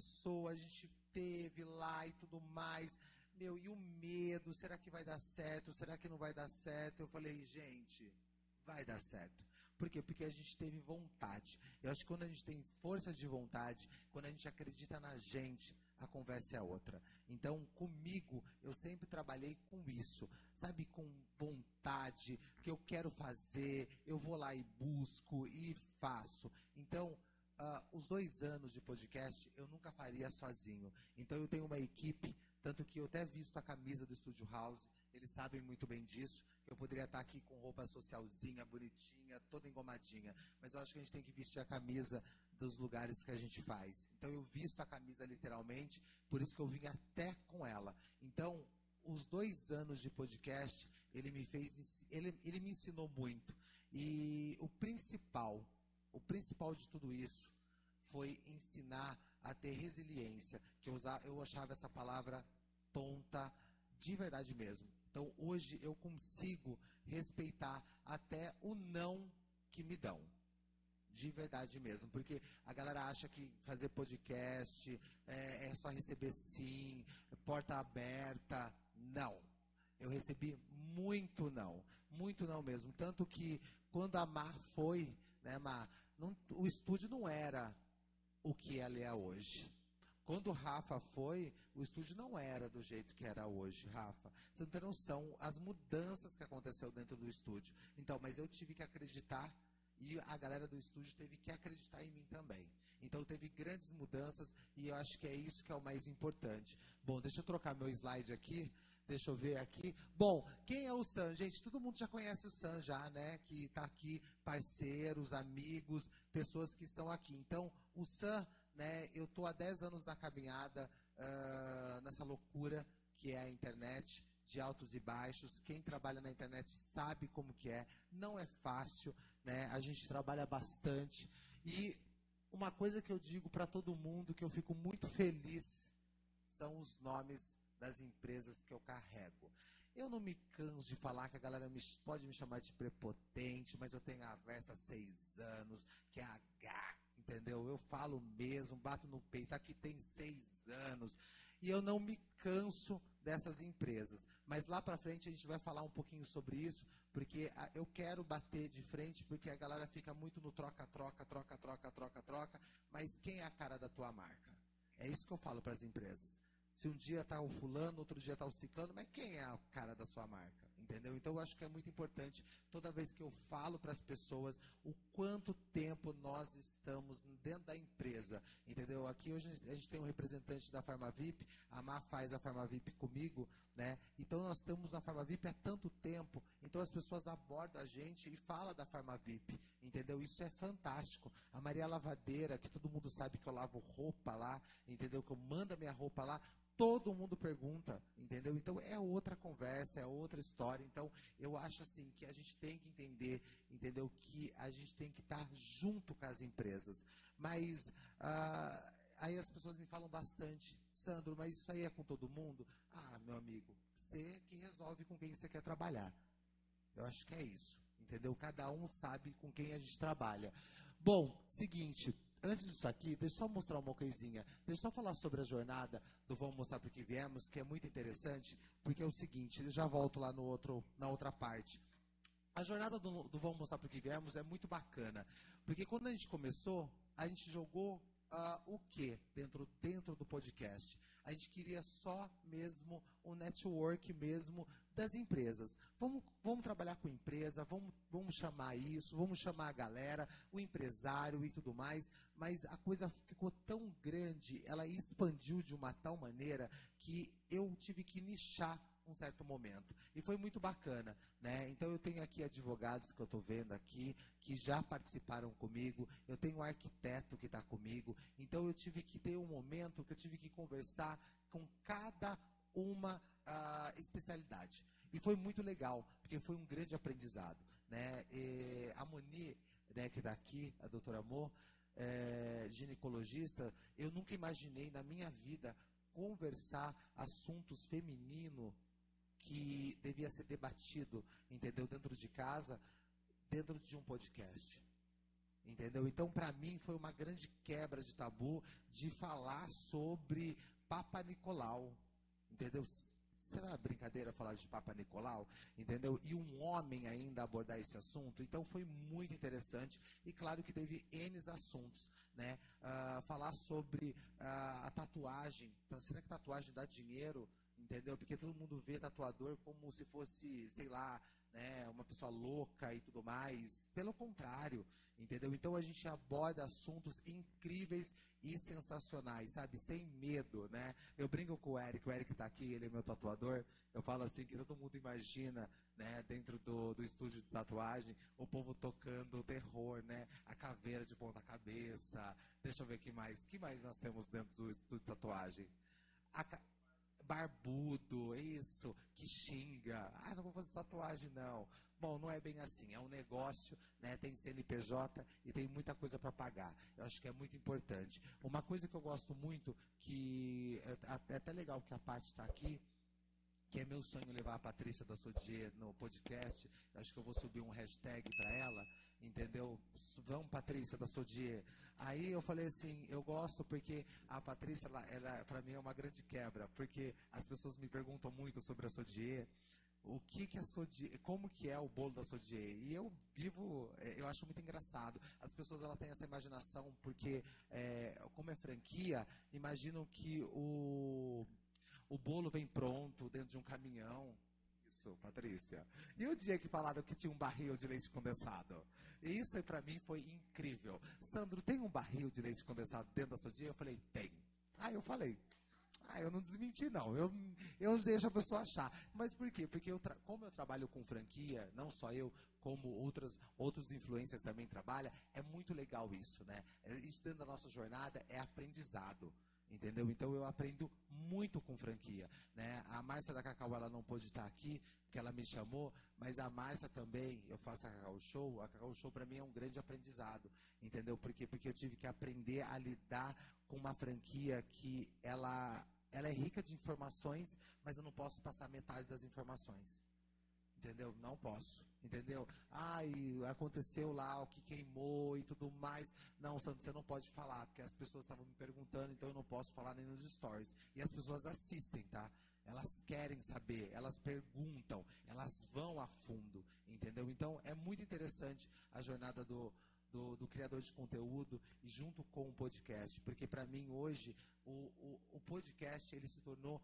quando a gente começou, a gente teve lá e tudo mais. Meu, e o medo, será que vai dar certo? Será que não vai dar certo? Eu falei, gente, vai dar certo. Por quê? Porque a gente teve vontade. Eu acho que quando a gente tem força de vontade, quando a gente acredita na gente, a conversa é outra. Então, comigo, eu sempre trabalhei com isso, sabe, com vontade, que eu quero fazer, eu vou lá e busco e faço. Então, uh, os dois anos de podcast eu nunca faria sozinho. Então, eu tenho uma equipe, tanto que eu até visto a camisa do Studio House, eles sabem muito bem disso. Eu poderia estar aqui com roupa socialzinha, bonitinha, toda engomadinha. Mas eu acho que a gente tem que vestir a camisa dos lugares que a gente faz. Então eu visto a camisa literalmente, por isso que eu vim até com ela. Então, os dois anos de podcast, ele me fez, ele, ele me ensinou muito. E o principal, o principal de tudo isso foi ensinar a ter resiliência, que eu, usava, eu achava essa palavra tonta de verdade mesmo. Então hoje eu consigo respeitar até o não que me dão. De verdade mesmo, porque a galera acha que fazer podcast é, é só receber sim, porta aberta. Não. Eu recebi muito não, muito não mesmo. Tanto que quando a Mar foi, né, não, o estúdio não era o que ela é hoje. Quando o Rafa foi, o estúdio não era do jeito que era hoje, Rafa. Você não tem noção as mudanças que aconteceu dentro do estúdio. Então, mas eu tive que acreditar e a galera do estúdio teve que acreditar em mim também. Então teve grandes mudanças e eu acho que é isso que é o mais importante. Bom, deixa eu trocar meu slide aqui. Deixa eu ver aqui. Bom, quem é o Sam? Gente, todo mundo já conhece o Sam já, né? Que está aqui, parceiros, amigos, pessoas que estão aqui. Então, o Sam né? Eu estou há 10 anos na caminhada, uh, nessa loucura que é a internet, de altos e baixos. Quem trabalha na internet sabe como que é. Não é fácil, né? A gente trabalha bastante. E uma coisa que eu digo para todo mundo, que eu fico muito feliz, são os nomes das empresas que eu carrego. Eu não me canso de falar que a galera me, pode me chamar de prepotente, mas eu tenho a Versa há seis anos, que é H, entendeu? Eu falo mesmo, bato no peito, aqui tem seis anos. E eu não me canso dessas empresas. Mas lá para frente a gente vai falar um pouquinho sobre isso, porque eu quero bater de frente, porque a galera fica muito no troca, troca, troca, troca, troca, troca. Mas quem é a cara da tua marca? É isso que eu falo para as empresas. Se um dia está o fulano, outro dia está o ciclano, mas quem é a cara da sua marca? Entendeu? Então eu acho que é muito importante, toda vez que eu falo para as pessoas, o quanto tempo nós estamos dentro da empresa. Entendeu? Aqui hoje a gente tem um representante da Farmavip, a Má faz a Farmavip comigo, né? Então nós estamos na Farmavip há tanto tempo, então as pessoas abordam a gente e falam da Farmavip. Entendeu? Isso é fantástico. A Maria Lavadeira, que todo mundo sabe que eu lavo roupa lá, entendeu? Que eu mando a minha roupa lá, todo mundo pergunta, entendeu? Então é outra conversa, é outra história. Então eu acho assim que a gente tem que entender, entendeu? Que a gente tem que estar junto com as empresas. Mas ah, aí as pessoas me falam bastante, Sandro, mas isso aí é com todo mundo? Ah, meu amigo, você que resolve com quem você quer trabalhar. Eu acho que é isso, entendeu? Cada um sabe com quem a gente trabalha. Bom, seguinte, antes disso aqui, deixa eu só mostrar uma coisinha. Deixa eu só falar sobre a jornada do Vamos Mostrar para que Viemos, que é muito interessante, porque é o seguinte, eu já volto lá no outro, na outra parte. A jornada do, do Vamos Mostrar para que Viemos é muito bacana, porque quando a gente começou, a gente jogou uh, o que dentro, dentro do podcast? A gente queria só mesmo o network mesmo das empresas. Vamos, vamos trabalhar com empresa, vamos, vamos chamar isso, vamos chamar a galera, o empresário e tudo mais, mas a coisa ficou tão grande, ela expandiu de uma tal maneira que eu tive que nichar um certo momento. E foi muito bacana, né? Então eu tenho aqui advogados que eu estou vendo aqui, que já participaram comigo, eu tenho um arquiteto que está comigo, então eu tive que ter um momento que eu tive que conversar com cada uma uh, especialidade. E foi muito legal, porque foi um grande aprendizado. Né? E a Moni, né, que está aqui, a doutora Amor, é, ginecologista, eu nunca imaginei na minha vida conversar assuntos feminino que devia ser debatido, entendeu, dentro de casa, dentro de um podcast. Entendeu? Então, para mim, foi uma grande quebra de tabu de falar sobre Papa Nicolau. Entendeu? será brincadeira falar de Papa Nicolau, entendeu? E um homem ainda abordar esse assunto. Então foi muito interessante e claro que teve N assuntos, né? Uh, falar sobre uh, a tatuagem. Então, será que tatuagem dá dinheiro? Entendeu? Porque todo mundo vê tatuador como se fosse, sei lá, né, uma pessoa louca e tudo mais. Pelo contrário, entendeu? Então a gente aborda assuntos incríveis e sensacionais, sabe? Sem medo, né? Eu brinco com o Eric, o Eric está aqui, ele é meu tatuador. Eu falo assim que todo mundo imagina, né, dentro do, do estúdio de tatuagem, o povo tocando terror, né? A caveira de ponta cabeça. Deixa eu ver que mais. que mais nós temos dentro do estúdio de tatuagem? A, barbudo, isso, que xinga. Ah, não vou fazer tatuagem, não. Bom, não é bem assim. É um negócio, né? Tem CNPJ e tem muita coisa para pagar. Eu acho que é muito importante. Uma coisa que eu gosto muito, que é, é até legal que a Paty está aqui, que é meu sonho levar a Patrícia da Sodier no podcast. Acho que eu vou subir um hashtag para ela, entendeu? Vamos, Patrícia da Sodier. Aí eu falei assim, eu gosto porque a Patrícia, ela, ela para mim é uma grande quebra, porque as pessoas me perguntam muito sobre a Sodier, o que que a Sodier, como que é o bolo da Sodier? E eu vivo, é, eu acho muito engraçado. As pessoas ela têm essa imaginação porque, é, como é franquia, imaginam que o o bolo vem pronto dentro de um caminhão. Isso, Patrícia. E o dia que falaram que tinha um barril de leite condensado? Isso para mim foi incrível. Sandro, tem um barril de leite condensado dentro da sua dia? Eu falei, tem. Aí eu falei, ah, eu não desmenti, não. Eu, eu deixo a pessoa achar. Mas por quê? Porque eu como eu trabalho com franquia, não só eu, como outras, outros influencers também trabalham, é muito legal isso, né? É, isso dentro da nossa jornada é aprendizado entendeu? Então eu aprendo muito com franquia, né? A Márcia da Cacau ela não pôde estar aqui porque ela me chamou, mas a Márcia também, eu faço a Cacau Show, a Cacau Show para mim é um grande aprendizado, entendeu? Porque porque eu tive que aprender a lidar com uma franquia que ela ela é rica de informações, mas eu não posso passar metade das informações. Entendeu? Não posso. Entendeu? Ai, aconteceu lá o que queimou e tudo mais. Não, Sandro, você não pode falar, porque as pessoas estavam me perguntando, então eu não posso falar nem nos stories. E as pessoas assistem, tá? Elas querem saber, elas perguntam, elas vão a fundo, entendeu? Então é muito interessante a jornada do, do, do, criador de conteúdo e junto com o podcast, porque para mim hoje o, o, o, podcast ele se tornou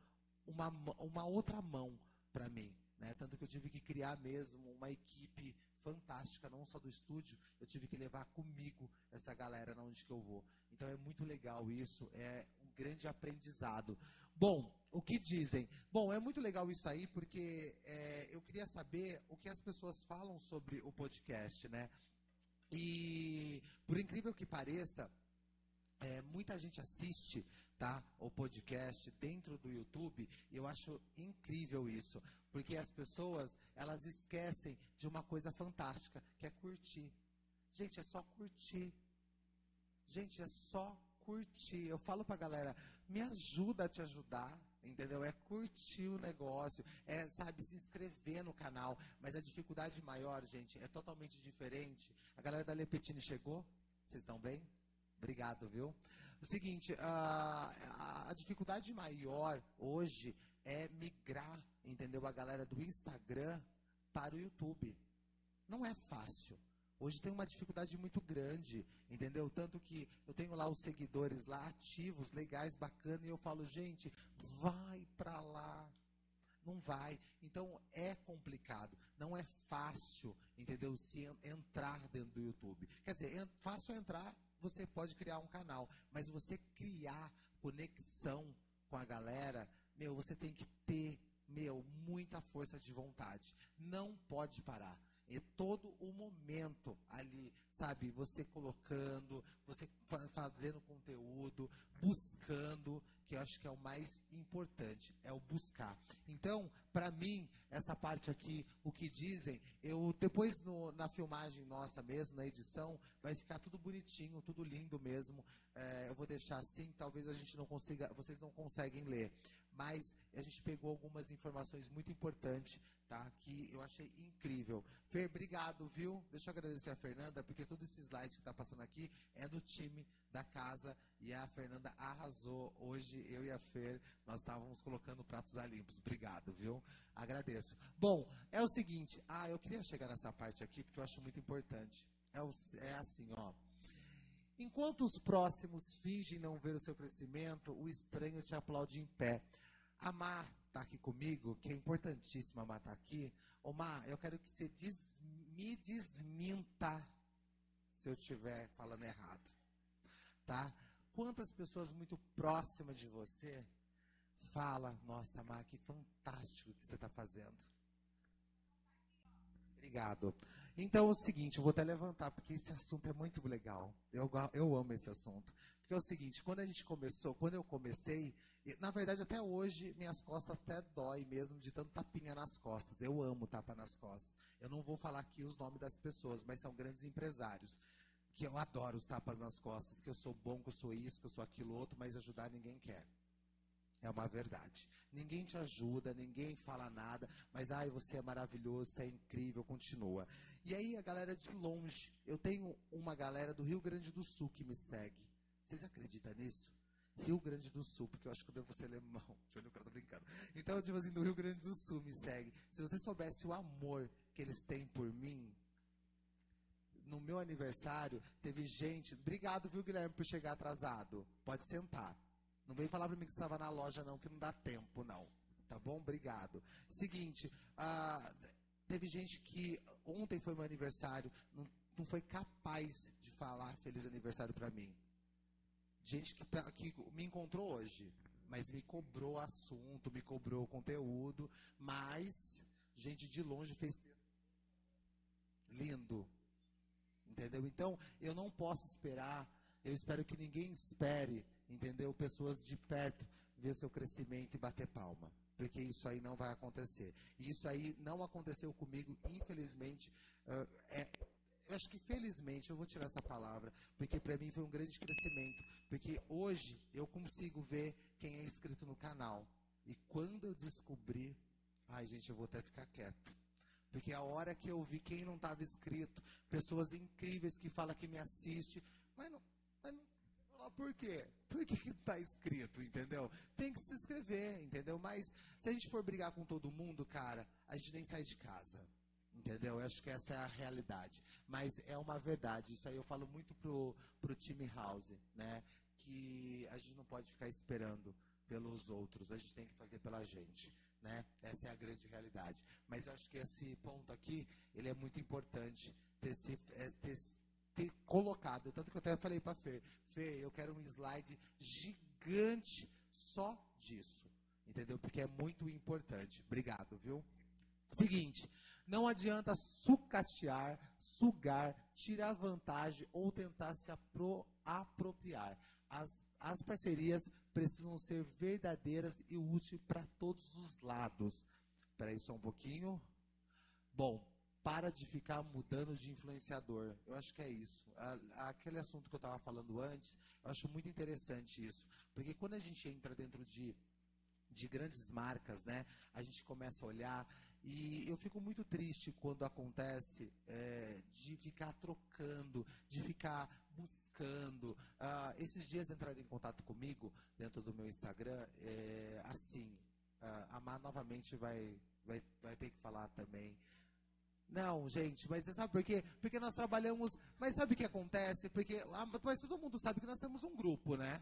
uma, uma outra mão para mim. Né? Tanto que eu tive que criar mesmo uma equipe fantástica, não só do estúdio, eu tive que levar comigo essa galera na onde que eu vou. Então é muito legal isso, é um grande aprendizado. Bom, o que dizem? Bom, é muito legal isso aí, porque é, eu queria saber o que as pessoas falam sobre o podcast, né? E, por incrível que pareça, é, muita gente assiste tá, o podcast dentro do YouTube e eu acho incrível isso, porque as pessoas elas esquecem de uma coisa fantástica que é curtir. Gente, é só curtir. Gente, é só curtir. Eu falo pra galera, me ajuda a te ajudar, entendeu? É curtir o negócio, é, sabe, se inscrever no canal. Mas a dificuldade maior, gente, é totalmente diferente. A galera da Lepetine chegou? Vocês estão bem? Obrigado, viu? O seguinte, a, a dificuldade maior hoje é migrar, entendeu? A galera do Instagram para o YouTube. Não é fácil. Hoje tem uma dificuldade muito grande, entendeu? Tanto que eu tenho lá os seguidores lá ativos, legais, bacanas, e eu falo, gente, vai para lá. Não vai. Então é complicado. Não é fácil, entendeu? Se entrar dentro do YouTube. Quer dizer, fácil entrar você pode criar um canal, mas você criar conexão com a galera, meu, você tem que ter, meu, muita força de vontade. Não pode parar. É todo o momento ali, sabe? Você colocando, você fazendo conteúdo, buscando, que eu acho que é o mais importante, é o buscar. Então, para mim, essa parte aqui, o que dizem, eu depois no, na filmagem nossa mesmo, na edição, vai ficar tudo bonitinho, tudo lindo mesmo. É, eu vou deixar assim, talvez a gente não consiga, vocês não conseguem ler. Mas a gente pegou algumas informações muito importantes, tá? Que eu achei incrível. Fer, obrigado, viu? Deixa eu agradecer a Fernanda, porque todo esse slide que está passando aqui é do time da casa e a Fernanda arrasou. Hoje eu e a Fer, nós estávamos colocando pratos limpos. Obrigado, viu? Agradeço. Bom, é o seguinte, ah, eu queria chegar nessa parte aqui porque eu acho muito importante. É, o, é assim, ó. Enquanto os próximos fingem não ver o seu crescimento, o estranho te aplaude em pé. A Má está aqui comigo, que é importantíssima a Má estar tá aqui. Má, eu quero que você des, me desminta se eu estiver falando errado. Tá? Quantas pessoas muito próximas de você fala, nossa, Má, que fantástico que você está fazendo. Obrigado. Então é o seguinte, eu vou até levantar, porque esse assunto é muito legal. Eu, eu amo esse assunto. Porque é o seguinte, quando a gente começou, quando eu comecei, na verdade até hoje minhas costas até dói mesmo de tanto tapinha nas costas. Eu amo tapa nas costas. Eu não vou falar aqui os nomes das pessoas, mas são grandes empresários. Que eu adoro os tapas nas costas, que eu sou bom, que eu sou isso, que eu sou aquilo outro, mas ajudar ninguém quer. É uma verdade. Ninguém te ajuda, ninguém fala nada, mas ai, você é maravilhoso, você é incrível, continua. E aí a galera de longe, eu tenho uma galera do Rio Grande do Sul que me segue. Vocês acreditam nisso? Rio Grande do Sul, porque eu acho que eu devo ser alemão. Júnior, eu tô brincando. Então, tipo assim, do Rio Grande do Sul me segue. Se você soubesse o amor que eles têm por mim, no meu aniversário, teve gente. Obrigado, viu, Guilherme, por chegar atrasado. Pode sentar. Não vem falar para mim que você estava na loja, não, que não dá tempo, não. Tá bom? Obrigado. Seguinte, ah, teve gente que ontem foi meu aniversário, não, não foi capaz de falar feliz aniversário para mim. Gente que, tá, que me encontrou hoje, mas me cobrou assunto, me cobrou conteúdo, mas gente de longe fez lindo. Entendeu? Então, eu não posso esperar, eu espero que ninguém espere entendeu? Pessoas de perto ver seu crescimento e bater palma. Porque isso aí não vai acontecer. E isso aí não aconteceu comigo, infelizmente. Uh, é, acho que felizmente, eu vou tirar essa palavra, porque para mim foi um grande crescimento. Porque hoje eu consigo ver quem é inscrito no canal. E quando eu descobri, ai gente, eu vou até ficar quieto. Porque a hora que eu vi quem não estava inscrito, pessoas incríveis que falam que me assiste, mas não, mas não por quê? Por que está escrito, entendeu? Tem que se inscrever, entendeu? Mas se a gente for brigar com todo mundo, cara, a gente nem sai de casa. Entendeu? Eu acho que essa é a realidade. Mas é uma verdade. Isso aí eu falo muito pro, pro time House, né? Que a gente não pode ficar esperando pelos outros, a gente tem que fazer pela gente, né? Essa é a grande realidade. Mas eu acho que esse ponto aqui, ele é muito importante ter, se, é, ter, ter colocado. Tanto que eu até falei para Fer, Fer, eu quero um slide gigante só disso. Entendeu? Porque é muito importante. Obrigado, viu? Seguinte, não adianta sucatear, sugar, tirar vantagem ou tentar se apro apropriar. As, as parcerias precisam ser verdadeiras e úteis para todos os lados. Espera aí só um pouquinho. Bom, para de ficar mudando de influenciador. Eu acho que é isso. aquele assunto que eu estava falando antes, eu acho muito interessante isso. Porque quando a gente entra dentro de, de grandes marcas, né, a gente começa a olhar. E eu fico muito triste quando acontece é, de ficar trocando, de ficar buscando. Uh, esses dias entraram em contato comigo dentro do meu Instagram. É, assim, uh, a Mar novamente vai, vai, vai ter que falar também não, gente, mas você sabe por quê? Porque nós trabalhamos. Mas sabe o que acontece? Porque. Ah, mas todo mundo sabe que nós temos um grupo, né?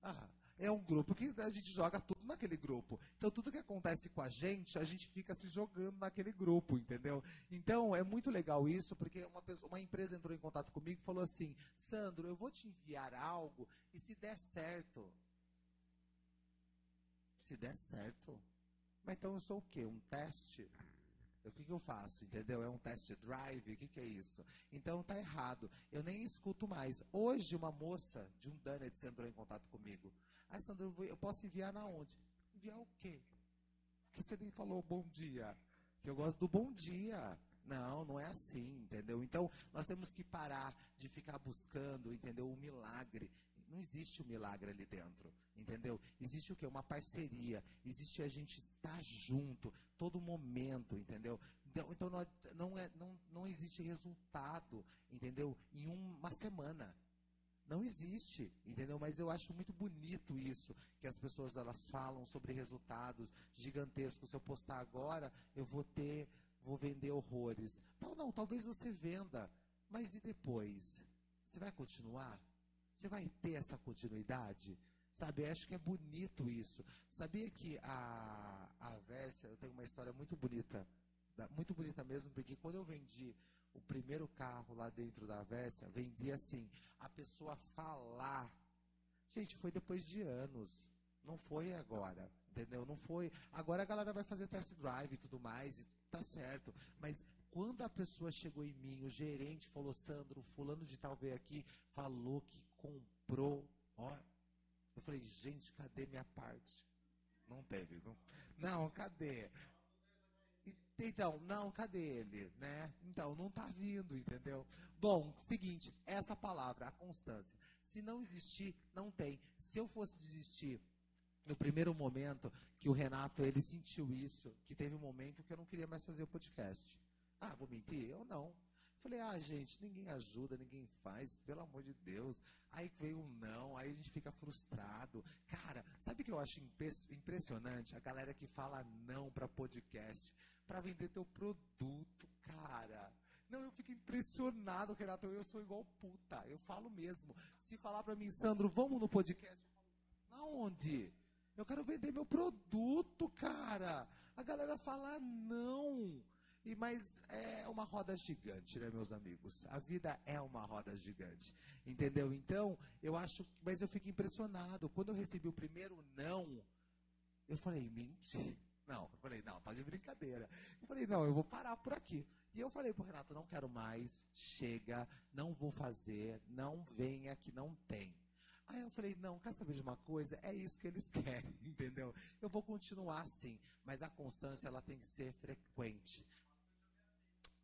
Ah, é um grupo que a gente joga tudo naquele grupo. Então, tudo que acontece com a gente, a gente fica se jogando naquele grupo, entendeu? Então, é muito legal isso, porque uma, pessoa, uma empresa entrou em contato comigo e falou assim: Sandro, eu vou te enviar algo e se der certo. Se der certo. Mas então eu sou o quê? Um teste? O que, que eu faço? Entendeu? É um test drive? O que, que é isso? Então tá errado. Eu nem escuto mais. Hoje, uma moça de um Donuts entrou em contato comigo. Ah, Sandro, eu posso enviar na onde? Enviar o quê? Porque você nem falou bom dia. Que eu gosto do bom dia. Não, não é assim, entendeu? Então, nós temos que parar de ficar buscando, entendeu? O milagre. não existe o um milagre ali dentro, entendeu? Existe o quê? Uma parceria, existe a gente estar junto, todo momento, entendeu? Então, então não, é, não, não existe resultado, entendeu? Em uma semana. Não existe, entendeu? Mas eu acho muito bonito isso, que as pessoas elas falam sobre resultados gigantescos. Se eu postar agora, eu vou ter, vou vender horrores. Não, não, talvez você venda, mas e depois? Você vai continuar? Você vai ter essa continuidade? Sabe, eu acho que é bonito isso. Sabia que a, a Versa, eu tenho uma história muito bonita, muito bonita mesmo, porque quando eu vendi o primeiro carro lá dentro da Versa, vendia assim, a pessoa falar. Gente, foi depois de anos. Não foi agora, entendeu? Não foi. Agora a galera vai fazer test drive e tudo mais, e tá certo. Mas quando a pessoa chegou em mim, o gerente falou, Sandro, fulano de tal veio aqui, falou que comprou. Ó, eu falei, gente, cadê minha parte? Não teve. Não, não cadê? Então, não, cadê ele, né? Então, não está vindo, entendeu? Bom, seguinte, essa palavra, a constância. Se não existir, não tem. Se eu fosse desistir no primeiro momento que o Renato, ele sentiu isso, que teve um momento que eu não queria mais fazer o podcast. Ah, vou mentir? Eu não. Falei, ah, gente, ninguém ajuda, ninguém faz, pelo amor de Deus. Aí veio um não, aí a gente fica frustrado. Cara, sabe o que eu acho impressionante? A galera que fala não para podcast para vender teu produto, cara. Não, eu fico impressionado, Renato. Eu sou igual puta. Eu falo mesmo. Se falar para mim, Sandro, vamos no podcast, eu falo, onde? Eu quero vender meu produto, cara. A galera fala não. E mas é uma roda gigante, né, meus amigos? A vida é uma roda gigante, entendeu? Então, eu acho, mas eu fico impressionado quando eu recebi o primeiro não. Eu falei, mentira não, eu falei, não, tá de brincadeira. Eu falei, não, eu vou parar por aqui. E eu falei pro Renato, não quero mais, chega, não vou fazer, não venha que não tem. Aí eu falei, não, quer saber de uma coisa? É isso que eles querem, entendeu? Eu vou continuar assim, mas a constância ela tem que ser frequente.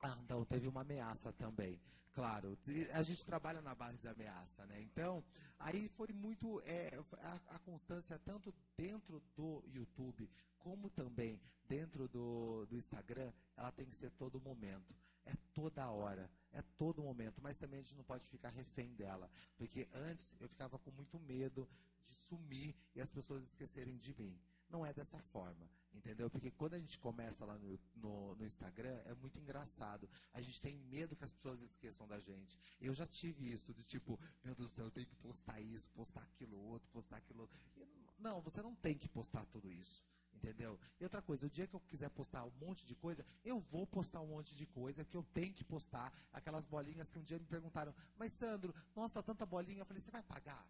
Ah, então teve uma ameaça também. Claro, a gente trabalha na base da ameaça, né? Então, aí foi muito é, a, a, constância tanto dentro do YouTube como também dentro do, do Instagram, ela tem que ser todo momento. É toda hora, é todo momento, mas também a gente não pode ficar refém dela, porque antes eu ficava com muito medo de sumir e as pessoas esquecerem de mim. Não é dessa forma, entendeu? Porque quando a gente começa lá no, no, no, Instagram, é muito engraçado. A gente tem medo que as pessoas esqueçam da gente. Eu já tive isso, de tipo, meu Deus do céu, eu tenho que postar isso, postar aquilo outro, postar aquilo outro. E, não, você não tem que postar tudo isso. Entendeu? E outra coisa, o dia que eu quiser postar um monte de coisa, eu vou postar um monte de coisa que eu tenho que postar. Aquelas bolinhas que um dia me perguntaram, mas Sandro, nossa, tanta bolinha. Eu falei, você vai pagar?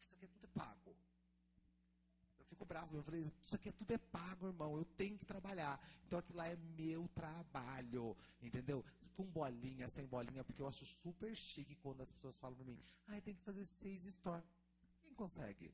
Isso aqui é tudo bravo. Eu falei, isso aqui tudo é pago, irmão. Eu tenho que trabalhar. Então aquilo lá é meu trabalho. Entendeu? Com bolinha, sem bolinha, porque eu acho super chique quando as pessoas falam pra mim, ai, ah, tem que fazer seis stories. Quem consegue?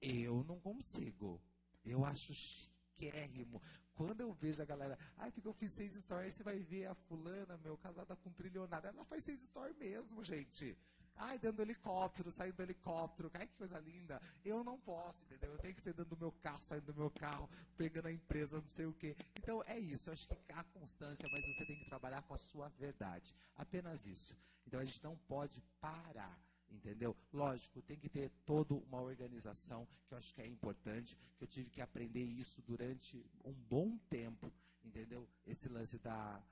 Eu não consigo. Eu acho chiquérrimo. Quando eu vejo a galera, ai, porque eu fiz seis stories, você vai ver a fulana, meu, casada com trilionária. Ela faz seis stories mesmo, gente. Ai, dando helicóptero, saindo do helicóptero, ai que coisa linda. Eu não posso, entendeu? Eu tenho que ser dando do meu carro, saindo do meu carro, pegando a empresa, não sei o quê. Então é isso, eu acho que há constância, mas você tem que trabalhar com a sua verdade. Apenas isso. Então a gente não pode parar entendeu? Lógico, tem que ter toda uma organização, que eu acho que é importante, que eu tive que aprender isso durante um bom tempo, entendeu? Esse lance da,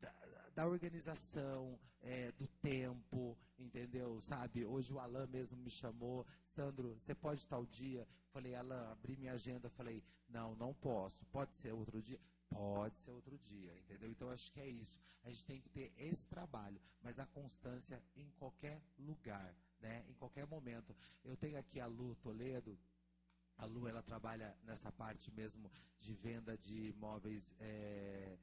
da, da organização, é, do tempo, entendeu? Sabe? Hoje o Alan mesmo me chamou, Sandro, você pode estar o dia? Falei, Alan, abri minha agenda, falei, não, não posso. Pode ser outro dia? Pode ser outro dia, entendeu? Então acho que é isso. A gente tem que ter esse trabalho, mas a constância em qualquer lugar, né? Em qualquer momento. Eu tenho aqui a Lu Toledo, a Lu, ela trabalha nessa parte mesmo de venda de móveis, é,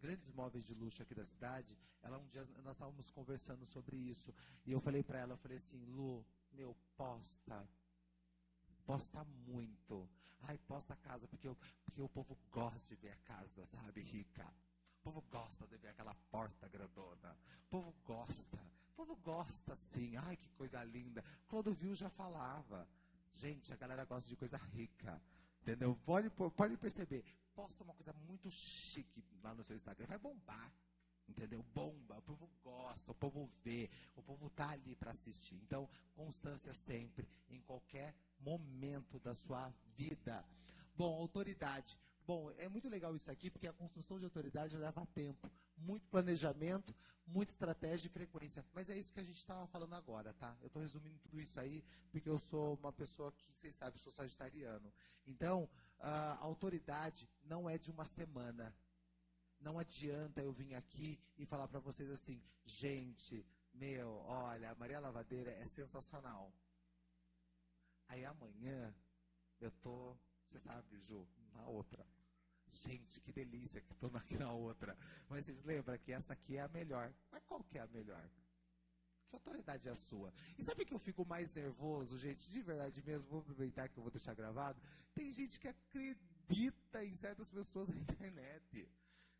grandes móveis de luxo aqui da cidade. Ela um dia nós estávamos conversando sobre isso e eu falei para ela, eu falei assim, Lu, meu, posta, posta muito. Ai, posta a casa porque, eu, porque o povo gosta de ver a casa, sabe, rica. O povo gosta de ver aquela porta grandona. O povo gosta. O povo gosta sim. Ai, que coisa linda. Clodovil já falava. Gente, a galera gosta de coisa rica. Entendeu? Pode, pode perceber. Posta uma coisa muito chique lá no seu Instagram. Vai bombar. Entendeu? Bomba. O povo gosta, o povo vê, o povo tá ali para assistir. Então, constância sempre, em qualquer momento da sua vida. Bom, autoridade. Bom, é muito legal isso aqui, porque a construção de autoridade leva tempo, muito planejamento, muita estratégia e frequência. Mas é isso que a gente estava falando agora, tá? Eu estou resumindo tudo isso aí, porque eu sou uma pessoa que, vocês sabem, sou sagitariano. Então, a autoridade não é de uma semana. Não adianta eu vir aqui e falar para vocês assim, gente, meu, olha, a Maria Lavadeira é sensacional. Aí amanhã eu tô, você sabe, Ju, na outra. Gente, que delícia que aqui na outra. Mas vocês lembram que essa aqui é a melhor. Mas qual que é a melhor? Que autoridade é a sua? E sabe que eu fico mais nervoso, gente? De verdade mesmo, vou aproveitar que eu vou deixar gravado. Tem gente que acredita em certas pessoas na internet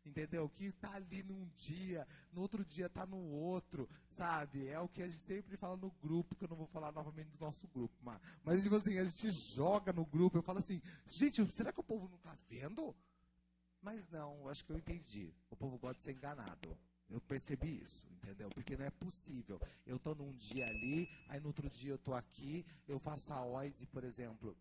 entendeu? Que tá ali num dia, no outro dia tá no outro, sabe? É o que a gente sempre fala no grupo, que eu não vou falar novamente do nosso grupo, mas, mas tipo assim, a gente joga no grupo, eu falo assim, gente, será que o povo não tá vendo? Mas não, acho que eu entendi. O povo gosta de ser enganado. Eu percebi isso, entendeu? Porque não é possível. Eu tô num dia ali, aí no outro dia eu tô aqui, eu faço a OISE, por exemplo.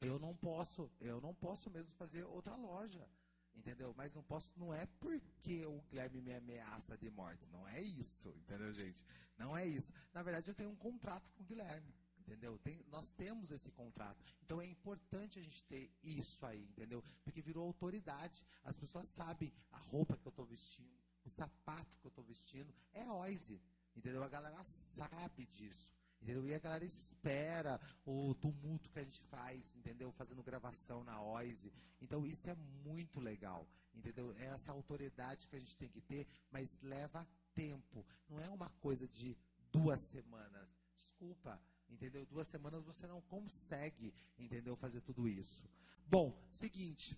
Eu não posso, eu não posso mesmo fazer outra loja. Entendeu? Mas não posso, não é porque o Guilherme me ameaça de morte. Não é isso, entendeu, gente? Não é isso. Na verdade, eu tenho um contrato com o Guilherme. Entendeu? Tem, nós temos esse contrato. Então é importante a gente ter isso aí, entendeu? Porque virou autoridade. As pessoas sabem a roupa que eu estou vestindo, o sapato que eu estou vestindo. É Oise. Entendeu? A galera sabe disso. Entendeu? E a galera espera o tumulto que a gente faz, entendeu? Fazendo gravação na OISE. Então isso é muito legal, entendeu? É essa autoridade que a gente tem que ter, mas leva tempo. Não é uma coisa de duas semanas. Desculpa, entendeu? Duas semanas você não consegue, entendeu? Fazer tudo isso. Bom, seguinte.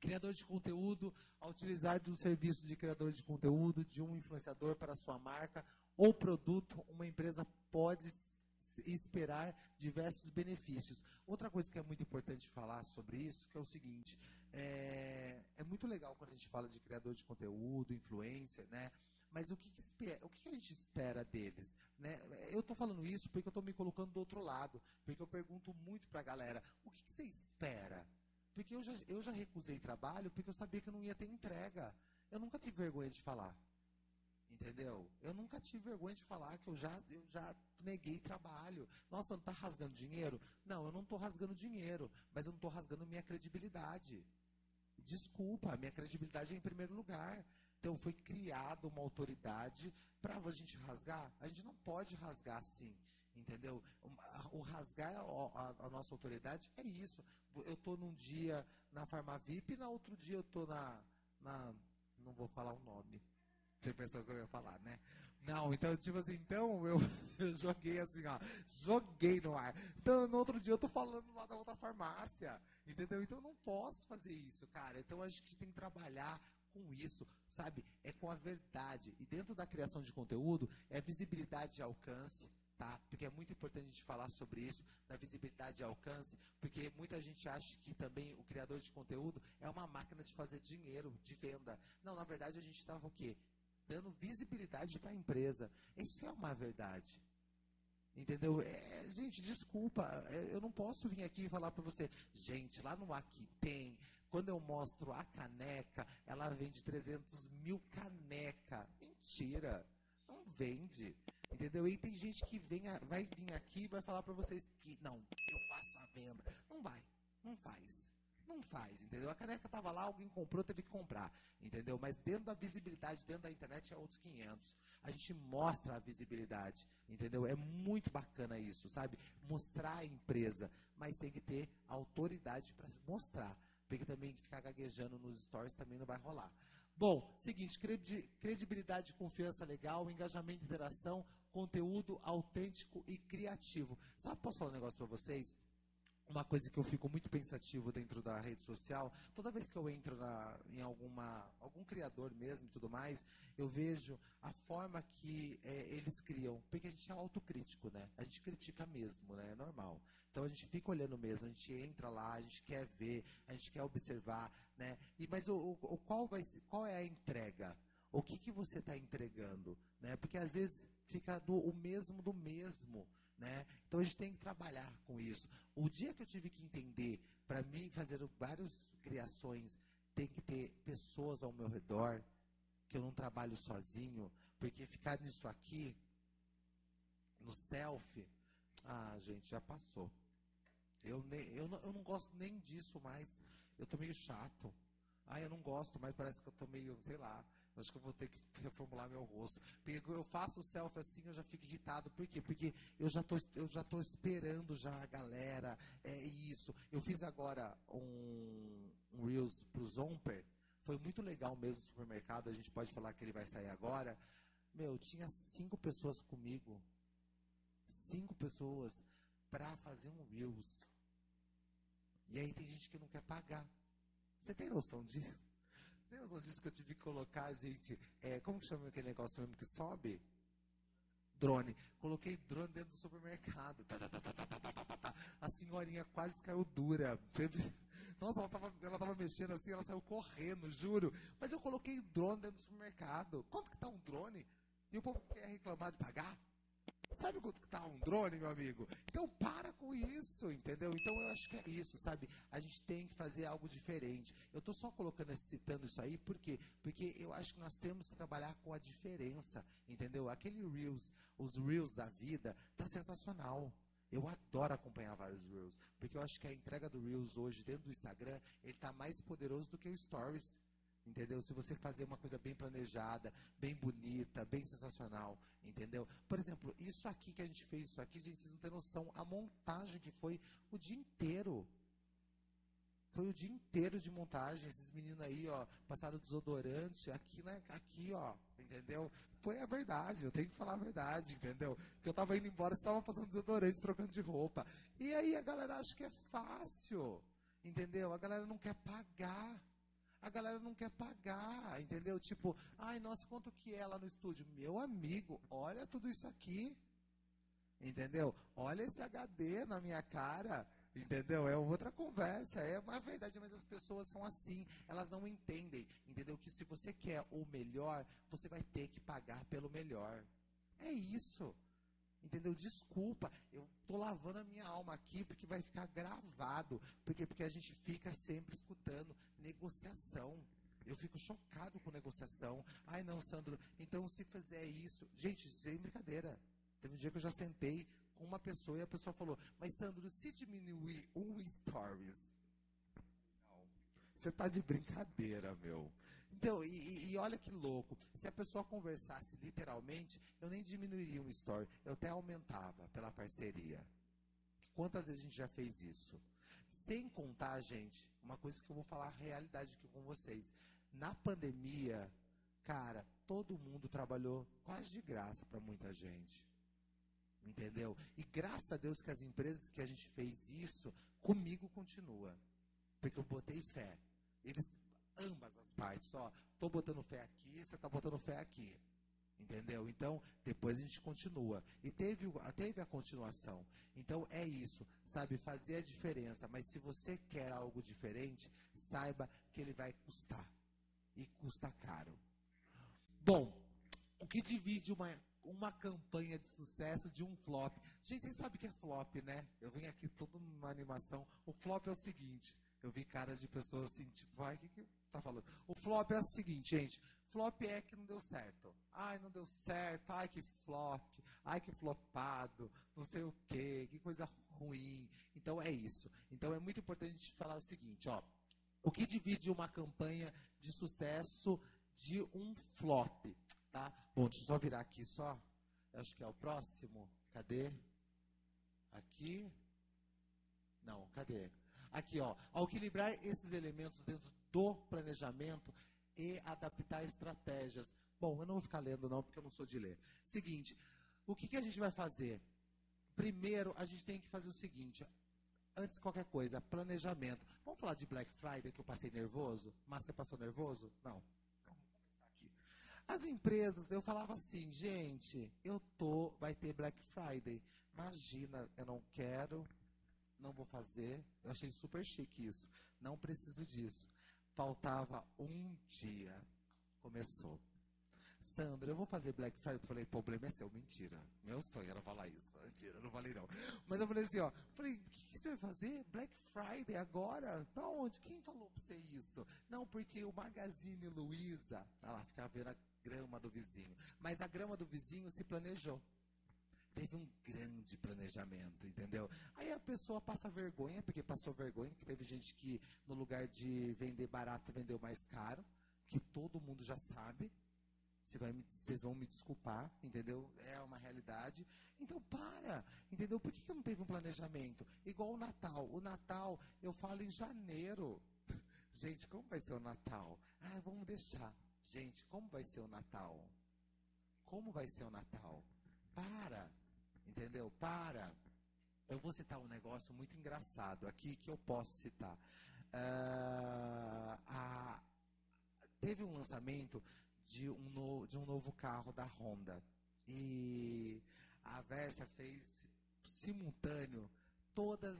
Criador de conteúdo, a utilizar do serviço de criador de conteúdo, de um influenciador para sua marca ou produto, uma empresa pode esperar diversos benefícios. Outra coisa que é muito importante falar sobre isso, que é o seguinte, é, é muito legal quando a gente fala de criador de conteúdo, influencer, né? Mas o que, que, espera, o que a gente espera deles? Né? Eu estou falando isso porque eu estou me colocando do outro lado, porque eu pergunto muito para a galera, o que, que você espera? Porque eu já, eu já recusei trabalho porque eu sabia que eu não ia ter entrega. Eu nunca tive vergonha de falar. Entendeu? Eu nunca tive vergonha de falar que eu já, eu já neguei trabalho. Nossa, não está rasgando dinheiro? Não, eu não estou rasgando dinheiro, mas eu não estou rasgando minha credibilidade. Desculpa, minha credibilidade é em primeiro lugar. Então foi criada uma autoridade para a gente rasgar. A gente não pode rasgar assim, entendeu? O rasgar a, nossa autoridade é isso. Eu estou num dia na Farmavip e na outro dia eu estou na, na. Não vou falar o nome você pensou que eu ia falar, né? Não, então, tipo assim, então eu, eu joguei assim, ó, joguei no ar. Então, no outro dia eu tô falando lá da outra farmácia, entendeu? Então eu não posso fazer isso, cara. Então a gente tem que trabalhar com isso, sabe? É com a verdade. E dentro da criação de conteúdo, é visibilidade e alcance, tá? Porque é muito importante a gente falar sobre isso, da visibilidade e alcance, porque muita gente acha que também o criador de conteúdo é uma máquina de fazer dinheiro, de venda. Não, na verdade a gente estava o quê? dando visibilidade para a empresa. Isso é uma verdade. Entendeu? É, gente, desculpa, é, eu não posso vir aqui e falar para você, gente, lá no Aqui tem. Quando eu mostro a caneca, ela vende 300 mil caneca. Mentira, não vende. Entendeu? E tem gente que vem, vai vir aqui e vai falar para vocês que não, eu faço a venda. Não vai, não faz. Não faz, entendeu? A caneca estava lá, alguém comprou, teve que comprar, entendeu? Mas dentro da visibilidade, dentro da internet, é outros 500. A gente mostra a visibilidade, entendeu? É muito bacana isso, sabe? Mostrar a empresa, mas tem que ter autoridade para mostrar. Porque também ficar gaguejando nos stories também não vai rolar. Bom, seguinte, credibilidade, confiança legal, engajamento, interação, conteúdo autêntico e criativo. Sabe, posso falar um negócio para vocês? uma coisa que eu fico muito pensativo dentro da rede social, toda vez que eu entro na, em alguma, algum criador mesmo e tudo mais, eu vejo a forma que é, eles criam, porque a gente é autocrítico, né? A gente critica mesmo, né? É normal. Então a gente fica olhando mesmo, a gente entra lá, a gente quer ver, a gente quer observar, né? E, mas o, o qual, vai, qual é a entrega? O que, que você está entregando? Né? Porque às vezes fica do, o mesmo do mesmo. Né? Então a gente tem que trabalhar com isso. O dia que eu tive que entender, para mim fazer várias criações, tem que ter pessoas ao meu redor, que eu não trabalho sozinho, porque ficar nisso aqui, no selfie, ah, gente, já passou. Eu, ne, eu, não, eu não gosto nem disso mais. Eu tô meio chato. Ah, eu não gosto, mas parece que eu tô meio, sei lá. Acho que eu vou ter que reformular meu rosto. Porque eu faço selfie assim, eu já fico irritado. Por quê? Porque eu já tô, eu já tô esperando já a galera. É isso. Eu fiz agora um, um Reels pro Zomper. Foi muito legal mesmo no supermercado. A gente pode falar que ele vai sair agora. Meu, tinha cinco pessoas comigo. Cinco pessoas para fazer um Reels. E aí tem gente que não quer pagar. Você tem noção disso? Você tem noção disso que eu tive que colocar, gente? É, como que chama aquele negócio mesmo que sobe? Drone. Coloquei drone dentro do supermercado. A senhorinha quase caiu dura. Nossa, ela tava, ela tava mexendo assim, ela saiu correndo, juro. Mas eu coloquei drone dentro do supermercado. Quanto que tá um drone? E o povo quer reclamar de pagar? Sabe quanto que tá um drone, meu amigo? Então para com isso, entendeu? Então eu acho que é isso, sabe? A gente tem que fazer algo diferente. Eu tô só colocando, citando isso aí, por quê? Porque eu acho que nós temos que trabalhar com a diferença, entendeu? Aquele Reels, os Reels da vida, tá sensacional. Eu adoro acompanhar vários Reels, porque eu acho que a entrega do Reels hoje dentro do Instagram, ele tá mais poderoso do que o Stories. Entendeu? Se você fazer uma coisa bem planejada, bem bonita, bem sensacional, entendeu? Por exemplo, isso aqui que a gente fez, isso aqui, gente, vocês não têm noção, a montagem que foi o dia inteiro. Foi o dia inteiro de montagem, esses meninos aí, ó, passaram desodorante, aqui, né, aqui, ó, entendeu? Foi a verdade, eu tenho que falar a verdade, entendeu? Porque eu tava indo embora, você tava passando desodorante, trocando de roupa. E aí a galera acha que é fácil, entendeu? A galera não quer pagar a galera não quer pagar, entendeu? Tipo, ai, nossa, quanto que é lá no estúdio? Meu amigo, olha tudo isso aqui, entendeu? Olha esse HD na minha cara, entendeu? É outra conversa, é uma verdade, mas as pessoas são assim, elas não entendem, entendeu? Que se você quer o melhor, você vai ter que pagar pelo melhor. É isso. Entendeu? Desculpa, eu tô lavando a minha alma aqui porque vai ficar gravado. Porque porque a gente fica sempre escutando negociação. Eu fico chocado com negociação. Ai, não, Sandro, então se fizer isso. Gente, sem brincadeira. Teve um dia que eu já sentei com uma pessoa e a pessoa falou: Mas, Sandro, se diminuir um stories. Você tá de brincadeira, meu. Então, e, e, olha que louco. Se a pessoa conversasse literalmente, eu nem diminuiria um story. Eu até aumentava pela parceria. Quantas vezes a gente já fez isso? Sem contar, gente, uma coisa que eu vou falar a realidade aqui com vocês. Na pandemia, cara, todo mundo trabalhou quase de graça para muita gente. Entendeu? E graças a Deus que as empresas que a gente fez isso, comigo continua. Porque eu botei fé. Eles, ambas as partes, ó, tô botando fé aqui, você tá botando fé aqui. Entendeu? Então, depois a gente continua. E teve, teve a continuação. Então, é isso. Sabe, fazer a diferença. Mas se você quer algo diferente, saiba que ele vai custar. E custa caro. Bom, o que divide uma, uma campanha de sucesso de um flop? Gente, vocês sabem que é flop, né? Eu venho aqui toda numa animação. O flop é o seguinte. Eu vi caras de pessoas assim, tipo, vai, o que, que tá falando? O flop é o seguinte, gente. Flop é que não deu certo. Ai, não deu certo. Ai, que flop. Ai, que flopado. Não sei o quê. Que coisa ruim. Então é isso. Então é muito importante a gente falar o seguinte, ó. O que divide uma campanha de sucesso de um flop, tá? Bom, deixa eu só virar aqui só. Acho que é o próximo. Cadê? Aqui. Não, cadê? Aqui, ó. Ao equilibrar esses elementos dentro do planejamento e adaptar estratégias. Bom, eu não vou ficar lendo não, porque eu não sou de ler. Seguinte, o que, que a gente vai fazer? Primeiro, a gente tem que fazer o seguinte, antes de qualquer coisa, planejamento. Vamos falar de Black Friday, que eu passei nervoso? Mas você passou nervoso? Não. As empresas, eu falava assim, gente, eu tô, vai ter Black Friday. Imagina, eu não quero, não vou fazer. Eu achei super chique isso. Não preciso disso. Faltava um dia. Começou. Sandra, eu vou fazer Black Friday. Eu falei, problema é seu, mentira. Meu sonho era falar isso. Mentira, não falei não. Mas eu falei assim, ó. Falei, o que, você vai fazer? Black Friday agora? Pra onde? Quem falou pra você isso? Não, porque o Magazine Luiza, ah lá, ficava vendo a grama do vizinho. Mas a grama do vizinho se planejou teve um grande planejamento, entendeu? Aí a pessoa passa vergonha, porque passou vergonha, que teve gente que no lugar de vender barato vendeu mais caro, que todo mundo já sabe. Você vai, vocês vão me desculpar, entendeu? É uma realidade. Então para, entendeu? Por que, que não teve um planejamento? Igual o Natal. O Natal, eu falo em janeiro. Gente, como vai ser o Natal? Ah, vamos deixar. Gente, como vai ser o Natal? Como vai ser o Natal? Para. Entendeu? Para. Eu vou citar um negócio muito engraçado aqui que eu posso citar. Uh, a, teve um lançamento de um, no, de um novo carro da Honda. E a Versa fez simultâneo todas,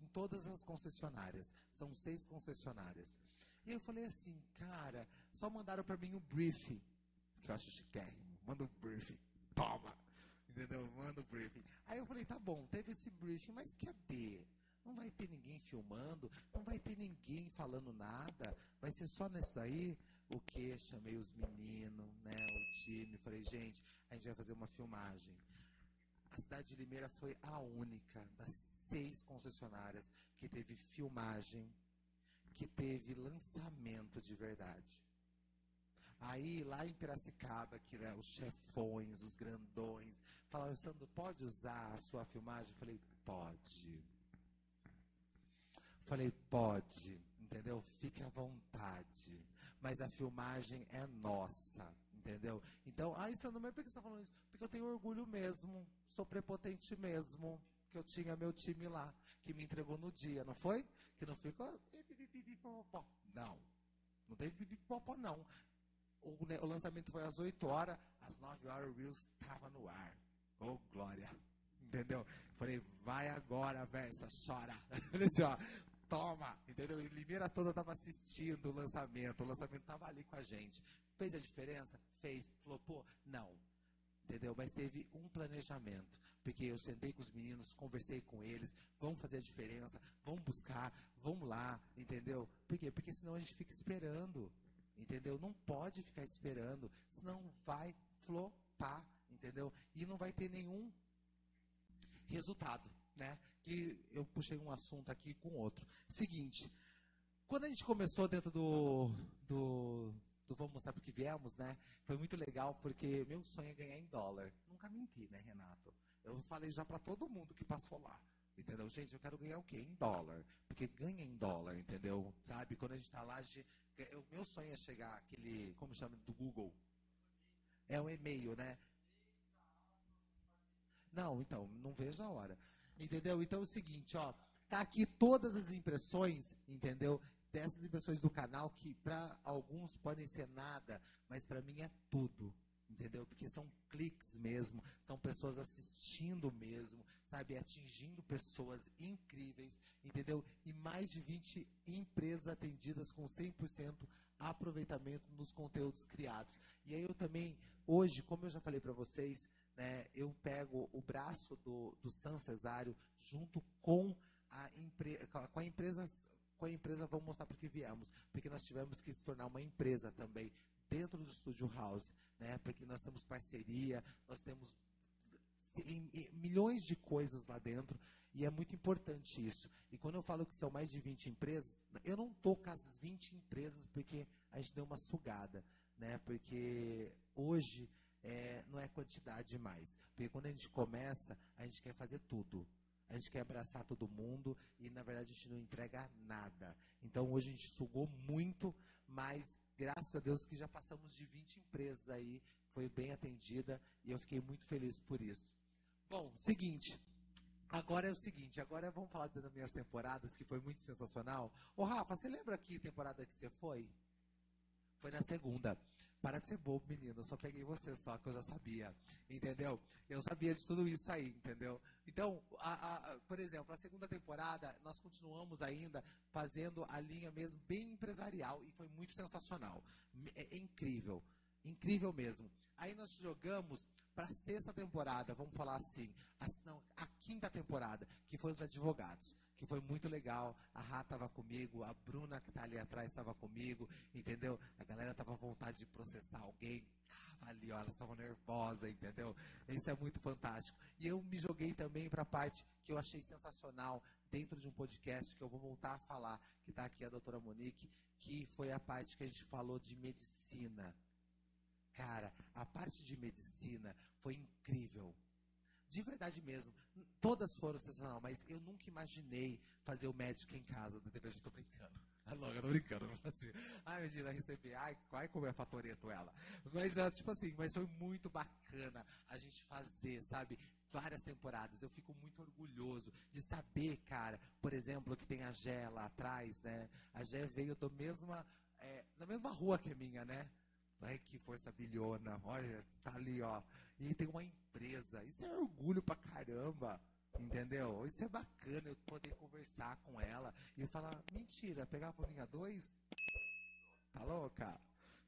em todas as concessionárias. São seis concessionárias. E eu falei assim, cara, só mandaram para mim o um briefing, que eu acho chiquérrimo. Manda o um briefing. Toma! Entendeu? Manda o briefing. Aí eu falei, tá bom, teve esse briefing, mas cadê? Não vai ter ninguém filmando, não vai ter ninguém falando nada, vai ser só nisso aí. O que? Chamei os meninos, né, o time, falei, gente, a gente vai fazer uma filmagem. A cidade de Limeira foi a única das seis concessionárias que teve filmagem, que teve lançamento de verdade. Aí, lá em Piracicaba, que né, os chefões, os grandões, falaram, Sandro, pode usar a sua filmagem? Eu falei, pode. Falei, pode, entendeu? Fique à vontade. Mas a filmagem é nossa, entendeu? Então, ah, Sandro, mas por que você está falando isso? Porque eu tenho orgulho mesmo, sou prepotente mesmo, que eu tinha meu time lá, que me entregou no dia, não foi? Que não ficou. Não. Não teve pipipopó, não. O, o, lançamento foi às 8 horas, às 9 horas o Reels estava no ar. Oh, glória. Entendeu? Falei, vai agora, Versa, chora. Falei assim, ó, toma. Entendeu? E Limeira toda estava assistindo o lançamento. O lançamento estava ali com a gente. Fez a diferença? Fez. Flopou? Não. Entendeu? Mas teve um planejamento. Porque eu sentei com os meninos, conversei com eles, vamos fazer a diferença, vamos buscar, vamos lá, entendeu? Por quê? Porque senão a gente fica esperando. Entendeu? Não pode ficar esperando, senão vai flopar entendeu? E não vai ter nenhum resultado, né? Que eu puxei um assunto aqui com outro. Seguinte, quando a gente começou dentro do, do, do Vamos Mostrar Porque Viemos, né? Foi muito legal porque meu sonho é ganhar em dólar. Nunca menti, né, Renato? Eu falei já para todo mundo que passou lá. Entendeu? Gente, eu quero ganhar o quê? Em dólar. Porque ganha em dólar, entendeu? Sabe? Quando a gente tá lá, o meu sonho é chegar aquele, como chama, do Google. É um e-mail, né? Não, então, não vejo a hora. Entendeu? Então é o seguinte, ó. Tá aqui todas as impressões, entendeu? Dessas impressões do canal que para alguns podem ser nada, mas para mim é tudo. Entendeu? Porque são cliques mesmo, são pessoas assistindo mesmo, sabe? Atingindo pessoas incríveis, entendeu? E mais de 20 empresas atendidas com 100% aproveitamento nos conteúdos criados. E aí eu também, hoje, como eu já falei para vocês, né, eu pego o braço do, do San Cesário junto com a, empre, com a empresa com a empresa vamos mostrar porque viemos, porque nós tivemos que se tornar uma empresa também dentro do Studio House, né? Porque nós temos parceria, nós temos milhões de coisas lá dentro e é muito importante isso. E quando eu falo que são mais de 20 empresas, eu não estou com as 20 empresas porque a gente deu uma sugada, né? Porque hoje é, não é quantidade mais. Porque quando a gente começa, a gente quer fazer tudo. A gente quer abraçar todo mundo e, na verdade, a gente não entrega nada. Então, hoje a gente sugou muito, mas graças a Deus que já passamos de 20 empresas aí, foi bem atendida e eu fiquei muito feliz por isso. Bom, seguinte. Agora é o seguinte, agora vamos falar das minhas temporadas, que foi muito sensacional. Ô Rafa, você lembra que temporada que você foi? Foi na segunda. Para de ser bobo, menino. Eu só peguei você só, que eu já sabia. Entendeu? Eu sabia de tudo isso aí, entendeu? Então, a, a, por exemplo, a segunda temporada, nós continuamos ainda fazendo a linha mesmo bem empresarial e foi muito sensacional. É, é incrível. Incrível mesmo. Aí nós jogamos para a sexta temporada, vamos falar assim, a, não, a quinta temporada, que foi os advogados que foi muito legal. A Rá estava comigo, a Bruna que está ali atrás estava comigo, entendeu? A galera estava à vontade de processar alguém. Tava ali, ó, elas estavam nervosas, entendeu? Isso é muito fantástico. E eu me joguei também para a parte que eu achei sensacional dentro de um podcast que eu vou voltar a falar, que está aqui a doutora Monique, que foi a parte que a gente falou de medicina. Cara, a parte de medicina foi incrível de verdade mesmo. Todas foram sensacional, mas eu nunca imaginei fazer o médico em casa da TV. Eu tô brincando. Ah, não, eu tô brincando. Assim, ai, imagina receber. Ai, vai comer fatoreto ela. Mas, é, tipo assim, mas foi muito bacana a gente fazer, sabe? Várias temporadas. Eu fico muito orgulhoso de saber, cara, por exemplo, que tem a Gé lá atrás, né? A Gé veio do mesma, é, da mesma rua que a minha, né? Ai, que força bilhona. Olha, tá ali, ó. E tem uma empresa. Isso é orgulho pra caramba. Entendeu? Isso é bacana eu poder conversar com ela e falar, mentira, pegar a linha 2? Tá louca?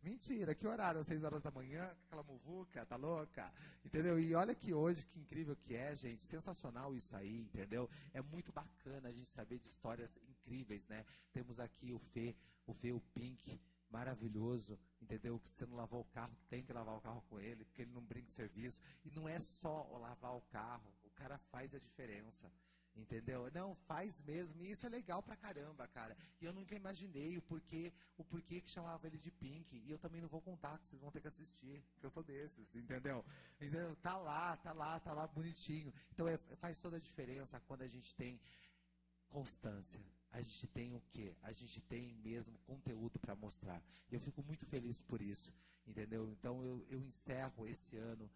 Mentira, que horário? 6 horas da manhã, aquela muvuca, tá louca? Entendeu? E olha que hoje, que incrível que é, gente. Sensacional isso aí, entendeu? É muito bacana a gente saber de histórias incríveis, né? Temos aqui o Fê, o Fê, o Pink, maravilhoso, entendeu? Que você não lavou o carro, tem que lavar o carro com ele, porque ele não brinca serviço. E não é só lavar o carro, o cara faz a diferença. Entendeu? Não, faz mesmo. E isso é legal pra caramba, cara. E eu nunca imaginei o porquê, o porquê que chamava ele de Pink. E eu também não vou contar, que vocês vão ter que assistir. Porque eu sou desses, entendeu? Entendeu? Tá lá, tá lá, tá lá bonitinho. Então é, faz toda a diferença quando a gente tem constância a gente tem o quê? A gente tem mesmo conteúdo para mostrar. Eu fico muito feliz por isso, entendeu? Então eu, eu encerro esse ano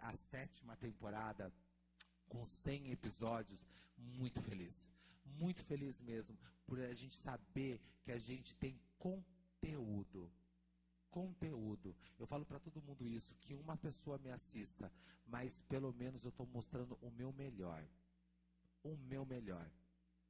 a sétima temporada com 100 episódios muito feliz. Muito feliz mesmo por a gente saber que a gente tem conteúdo. Conteúdo. Eu falo para todo mundo isso, que uma pessoa me assista, mas pelo menos eu estou mostrando o meu melhor. O meu melhor.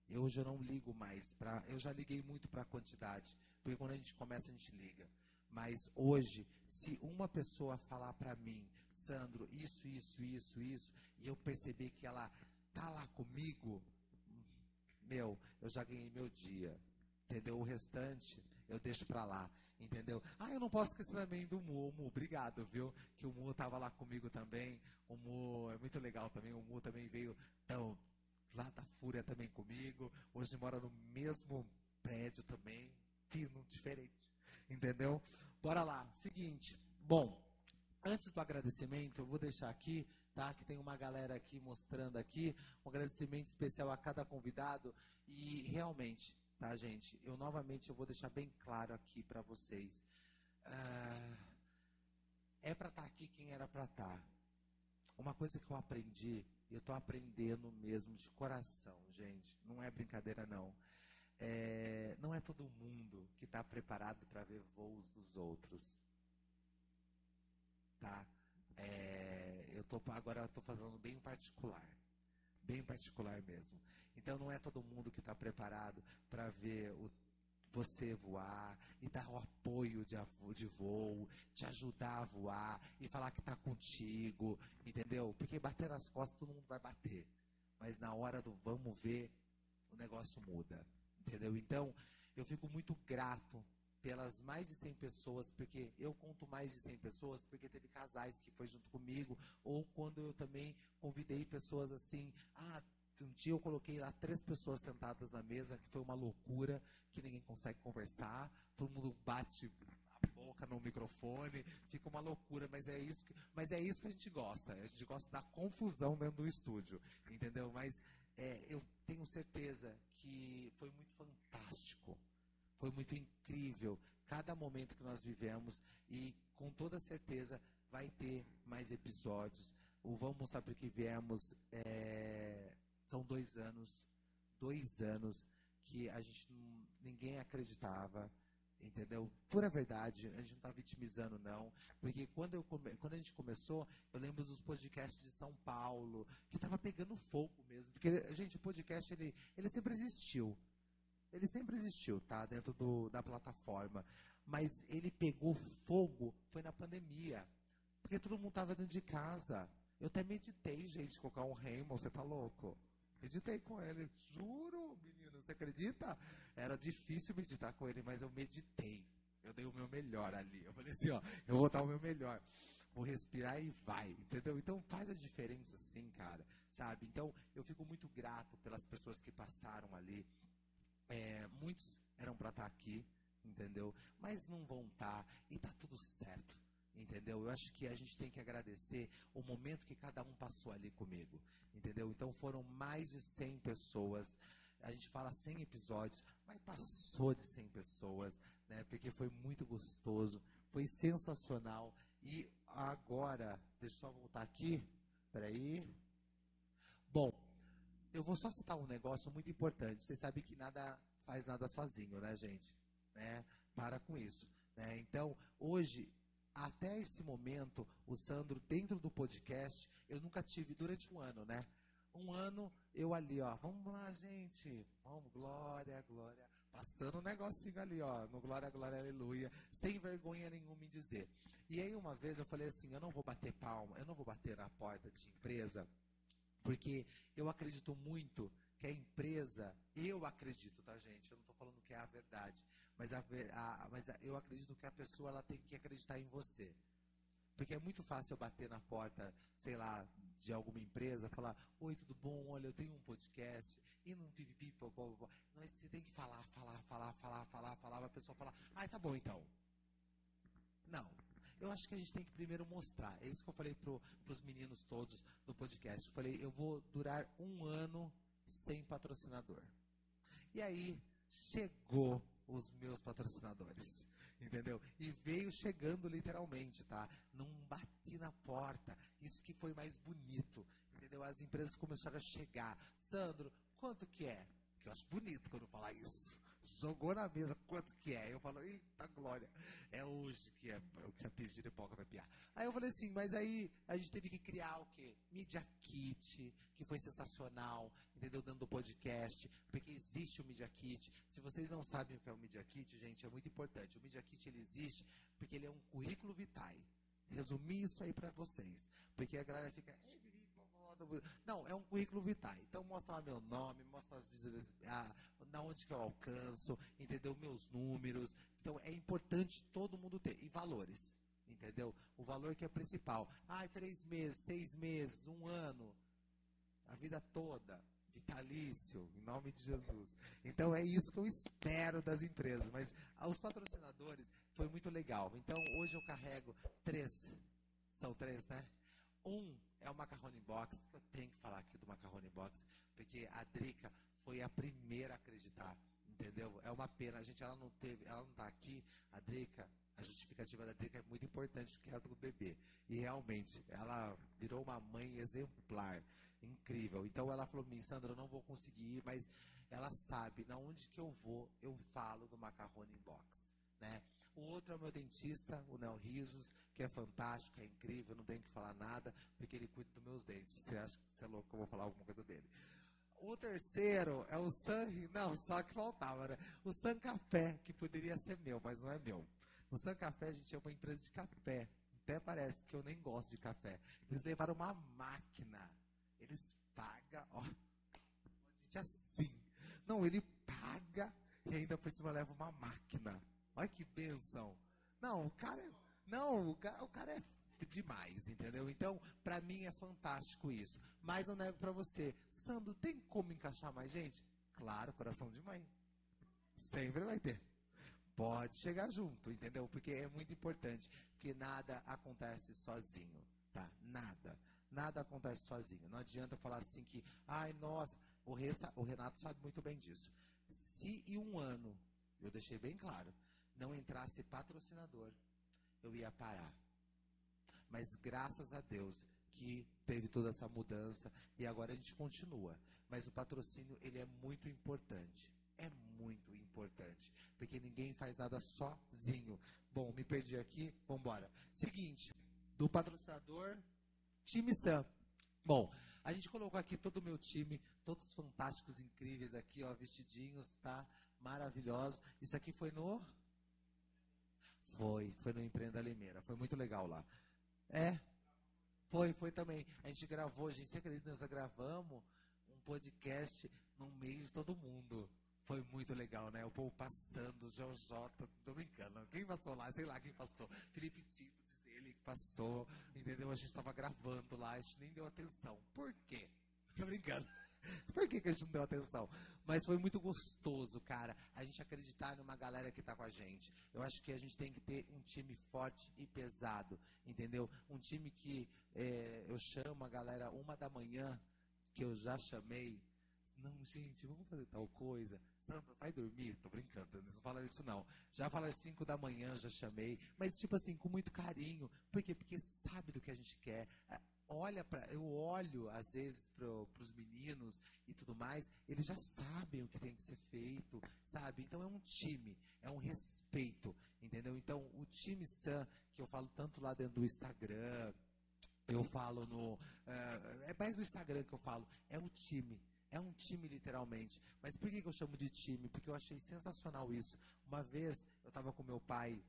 Eu hoje eu não ligo mais para. Eu já liguei muito para a quantidade, porque quando a gente começa a gente liga. Mas hoje, se uma pessoa falar para mim, Sandro, isso, isso, isso, isso, e eu perceber que ela tá lá comigo, meu, eu já ganhei meu dia. Entendeu? O restante eu deixo para lá. Entendeu? Ah, eu não posso esquecer também do Mu. Mu, obrigado, viu? Que o Mu tava lá comigo também. O Mu é muito legal também. O Mu também veio tão lá da Fúria também comigo. Hoje mora no mesmo prédio também, fino, diferente. Entendeu? Bora lá. Seguinte. Bom, antes do agradecimento, eu vou deixar aqui, tá? Que tem uma galera aqui mostrando aqui. Um agradecimento especial a cada convidado. E realmente, tá, gente? Eu novamente eu vou deixar bem claro aqui para vocês. Ah, é para estar tá aqui quem era para estar. Tá. Uma coisa que eu aprendi eu estou aprendendo mesmo de coração, gente. Não é brincadeira, não. É, não é todo mundo que está preparado para ver voos dos outros. Tá? É, eu tô, agora estou falando bem particular. Bem particular mesmo. Então não é todo mundo que está preparado para ver o você voar e dar o apoio de, de voo, te ajudar a voar e falar que está contigo, entendeu? Porque bater nas costas todo mundo vai bater. Mas na hora do vamos ver, o negócio muda, entendeu? Então, eu fico muito grato pelas mais de 100 pessoas, porque eu conto mais de 100 pessoas, porque teve casais que foi junto comigo, ou quando eu também convidei pessoas assim, ah, um dia eu coloquei lá três pessoas sentadas na mesa, que foi uma loucura, que ninguém consegue conversar, todo mundo bate a boca no microfone, fica uma loucura, mas é isso que, mas é isso que a gente gosta. A gente gosta da confusão dentro do estúdio, entendeu? Mas é, eu tenho certeza que foi muito fantástico, foi muito incrível cada momento que nós vivemos e com toda certeza vai ter mais episódios. O Vamos Mostrar Porque Viemos é, são dois anos, dois anos que a gente ninguém acreditava. entendeu? Pura verdade, a gente não está vitimizando, não. Porque quando, eu come... quando a gente começou, eu lembro dos podcasts de São Paulo, que estava pegando fogo mesmo. Porque, gente, o podcast, ele, ele sempre existiu. Ele sempre existiu, tá? Dentro do, da plataforma. Mas ele pegou fogo, foi na pandemia. Porque todo mundo estava dentro de casa. Eu até meditei, gente, colocar um Raymond, você tá louco? Meditei com ele, juro, menino, você acredita? Era difícil meditar com ele, mas eu meditei. Eu dei o meu melhor ali. Eu falei assim, ó, eu vou dar o meu melhor. Vou respirar e vai, entendeu? Então faz a diferença sim, cara, sabe? Então eu fico muito grato pelas pessoas que passaram ali. É, muitos eram para estar tá aqui, entendeu? Mas não vão estar tá, e tá tudo certo. Entendeu? Eu acho que a gente tem que agradecer o momento que cada um passou ali comigo. Entendeu? Então foram mais de 100 pessoas. A gente fala 100 episódios, mas passou de 100 pessoas, né? Porque foi muito gostoso, foi sensacional. E agora, deixa eu só voltar aqui. Peraí. Bom, eu vou só citar um negócio muito importante. Você sabe que nada faz nada sozinho, né, gente? Né? Para com isso. Né? Então, hoje até esse momento, o Sandro, dentro do podcast, eu nunca tive durante um ano, né? Um ano eu ali, ó, vamos lá, gente, vamos, glória, glória, passando um negocinho ali, ó, no glória, glória, aleluia, sem vergonha nenhuma em dizer. E aí uma vez eu falei assim, eu não vou bater palma, eu não vou bater na porta de empresa, porque eu acredito muito que a empresa, eu acredito, tá, gente? Eu não estou falando que é a verdade, mas, a, a, mas a, eu acredito que a pessoa ela tem que acreditar em você. Porque é muito fácil eu bater na porta, sei lá, de alguma empresa, falar, oi, tudo bom? Olha, eu tenho um podcast, e não pipipi, popó, Mas você tem que falar, falar, falar, falar, falar, falar, a pessoa falar, ah, tá bom então. Não. Eu acho que a gente tem que primeiro mostrar. É isso que eu falei para os meninos todos no podcast. Eu falei, eu vou durar um ano sem patrocinador. E aí chegou os meus patrocinadores. Entendeu? E veio chegando literalmente, tá? Não bati na porta. Isso que foi mais bonito. Entendeu? As empresas começaram a chegar. Sandro, quanto que é? Que eu acho bonito quando falar isso jogou na mesa quanto que é. Eu falo, eita glória, é hoje que é o que a pizza de pipoca vai piar. Aí eu falei assim, mas aí a gente teve que criar o quê? Media Kit, que foi sensacional, entendeu? Dando podcast, porque existe o Media Kit. Se vocês não sabem o que é o Media Kit, gente, é muito importante. O Media Kit ele existe porque ele é um currículo vitae. Resumir isso aí para vocês, porque a galera fica, não, é um currículo vitae. Então mostra lá meu nome, mostra as ah, na onde que eu alcanço, entendeu? Meus números. Então é importante todo mundo ter. E valores, entendeu? O valor que é principal. Ah, três meses, seis meses, um ano, a vida toda. Vitalício, em nome de Jesus. Então é isso que eu espero das empresas. Mas os patrocinadores foi muito legal. Então hoje eu carrego três. São três, né? Um é o Macarrone Box, que eu tenho que falar aqui do Macarrone Box, porque a Drica foi a primeira a acreditar, entendeu? É uma pena, a gente ela não teve, ela não está aqui, a Drica, a justificativa da Drica é muito importante porque é do bebê. E realmente, ela virou uma mãe exemplar, incrível. Então ela falou mim, Sandra, eu não vou conseguir ir, mas ela sabe, na onde que eu vou, eu falo do Macarrone Box, né? O outro é o meu dentista, o Nel Risos, que é fantástico, é incrível, não tenho que falar nada, porque ele cuida dos meus dentes. Você acha que você é louco que eu vou falar alguma coisa dele? O terceiro é o San... Não, só que faltava, né? O San Café, que poderia ser meu, mas não é meu. O San Café, a gente é uma empresa de café. Até parece que eu nem gosto de café. Eles levaram uma máquina. Eles pagam, ó. Gente, assim. Não, ele paga e ainda por cima leva uma máquina. Olha que bênção. Não, o cara é, não, o cara, o cara é demais, entendeu? Então, para mim é fantástico isso. Mas eu nego para você, Sandro, tem como encaixar mais gente? Claro, coração de mãe. Sempre vai ter. Pode chegar junto, entendeu? Porque é muito importante, porque nada acontece sozinho, tá? Nada. Nada acontece sozinho. Não adianta falar assim que, ai, nossa, o, Renato sabe muito bem disso. Se em um ano, eu deixei bem claro, não entrasse patrocinador, eu ia parar. Mas graças a Deus que teve toda essa mudança e agora a gente continua. Mas o patrocínio ele é muito importante, é muito importante, porque ninguém faz nada sozinho. Bom, me perdi aqui, vamos embora. Seguinte, do patrocinador Time Sam. Bom, a gente colocou aqui todo o meu time, todos fantásticos, incríveis aqui, ó, vestidinhos, tá? Maravilhosos. Isso aqui foi no foi, foi no Empreenda Limeira. Foi muito legal lá. É, foi, foi também. A gente gravou, gente, você acredita? Nós gravamos um podcast no meio de todo mundo. Foi muito legal, né? O povo passando, Jota, tô brincando. Quem passou lá? Sei lá quem passou. Felipe Tito, diz ele passou, entendeu? A gente tava gravando lá, a gente nem deu atenção. Por quê? Tô brincando. Por que, que a gente não deu atenção? Mas foi muito gostoso, cara, a gente acreditar numa galera que tá com a gente. Eu acho que a gente tem que ter um time forte e pesado, entendeu? Um time que é, eu chamo a galera uma da manhã, que eu já chamei. Não, gente, vamos fazer tal coisa. Sandra, vai dormir? Tô brincando, não falaram isso não. Já falaram às 5 da manhã, já chamei. Mas, tipo assim, com muito carinho. Por quê? Porque sabe do que a gente quer olha para eu olho às vezes para os meninos e tudo mais, eles já sabem o que tem que ser feito, sabe? Então é um time, é um respeito, entendeu? Então o time Sam, que eu falo tanto lá dentro do Instagram, eu falo no. Uh, é mais no Instagram que eu falo, é um time. É um time, literalmente. Mas por que eu chamo de time? Porque eu achei sensacional isso. Uma vez eu estava com meu pai